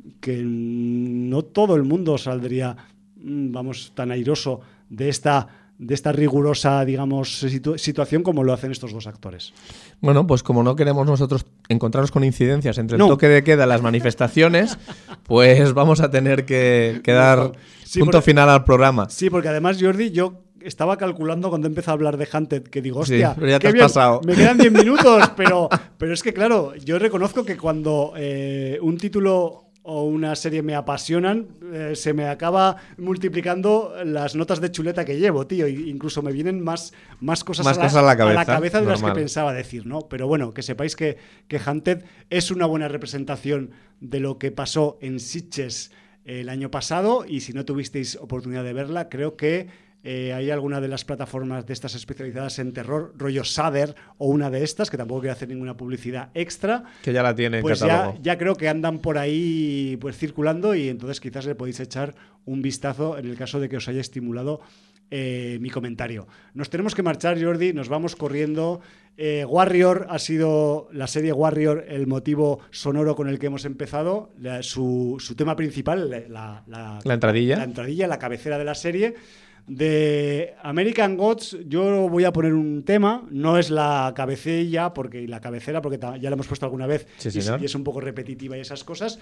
no todo el mundo saldría, mm, vamos, tan airoso de esta de esta rigurosa, digamos, situación como lo hacen estos dos actores. Bueno, pues como no queremos nosotros encontrarnos con incidencias entre el toque de queda y las manifestaciones, pues vamos a tener que, dar punto final al programa. Sí, porque además, Jordi, yo estaba calculando cuando empecé a hablar de Hunted que digo, hostia, ya te has pasado. me quedan 10 minutos, pero, pero es que claro, yo reconozco que cuando eh, un título o una serie me apasionan, eh, se me acaba multiplicando las notas de chuleta que llevo, tío. incluso me vienen más, más cosas, a, la, cabeza, de las que pensaba decir, ¿no? Pero bueno, que sepáis que, que Hunted es una buena representación de lo que pasó en Sitges el año pasado y si no tuvisteis oportunidad de verla, creo que eh, hay alguna de las plataformas de estas especializadas en terror, rollo Sader o una de estas, que tampoco quiero hacer ninguna publicidad extra. Que ya la tienen. Pues ya, ya, creo que andan por ahí pues circulando y entonces quizás le podéis echar un vistazo en el caso de que os haya estimulado eh, mi comentario. Nos tenemos que marchar, Jordi, nos vamos corriendo. Eh, Warrior ha sido la serie Warrior el motivo sonoro con el que hemos empezado, su, su, tema principal, la, la, la entradilla. La entradilla, la cabecera de la serie. De American Gods yo voy a poner un tema, no es la cabecilla, porque la cabecera, porque ya la hemos puesto alguna vez y, es un poco repetitiva y esas cosas,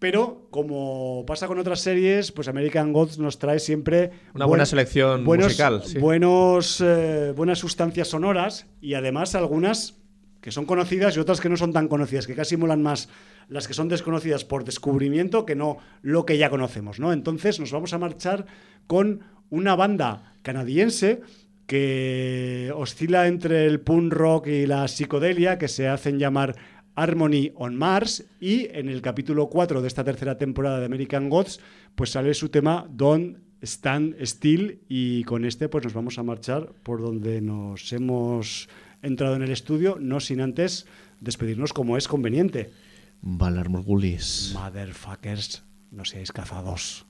pero como pasa con otras series, pues American Gods nos trae siempre una buena selección musical, buenos, eh, buenas sustancias sonoras y además algunas que son conocidas y otras que no son tan conocidas, que casi molan más las que son desconocidas por descubrimiento que no lo que ya conocemos, ¿no? Entonces nos vamos a marchar con una banda canadiense que oscila entre el punk rock y la psicodelia, que se hacen llamar Harmony on Mars, y en el capítulo 4 de esta tercera temporada de American Gods, pues sale su tema Don't Stand Still, y con este pues nos vamos a marchar por donde nos hemos entrado en el estudio, no sin antes despedirnos como es conveniente. Valar Morgulis. Motherfuckers, no seáis cazados.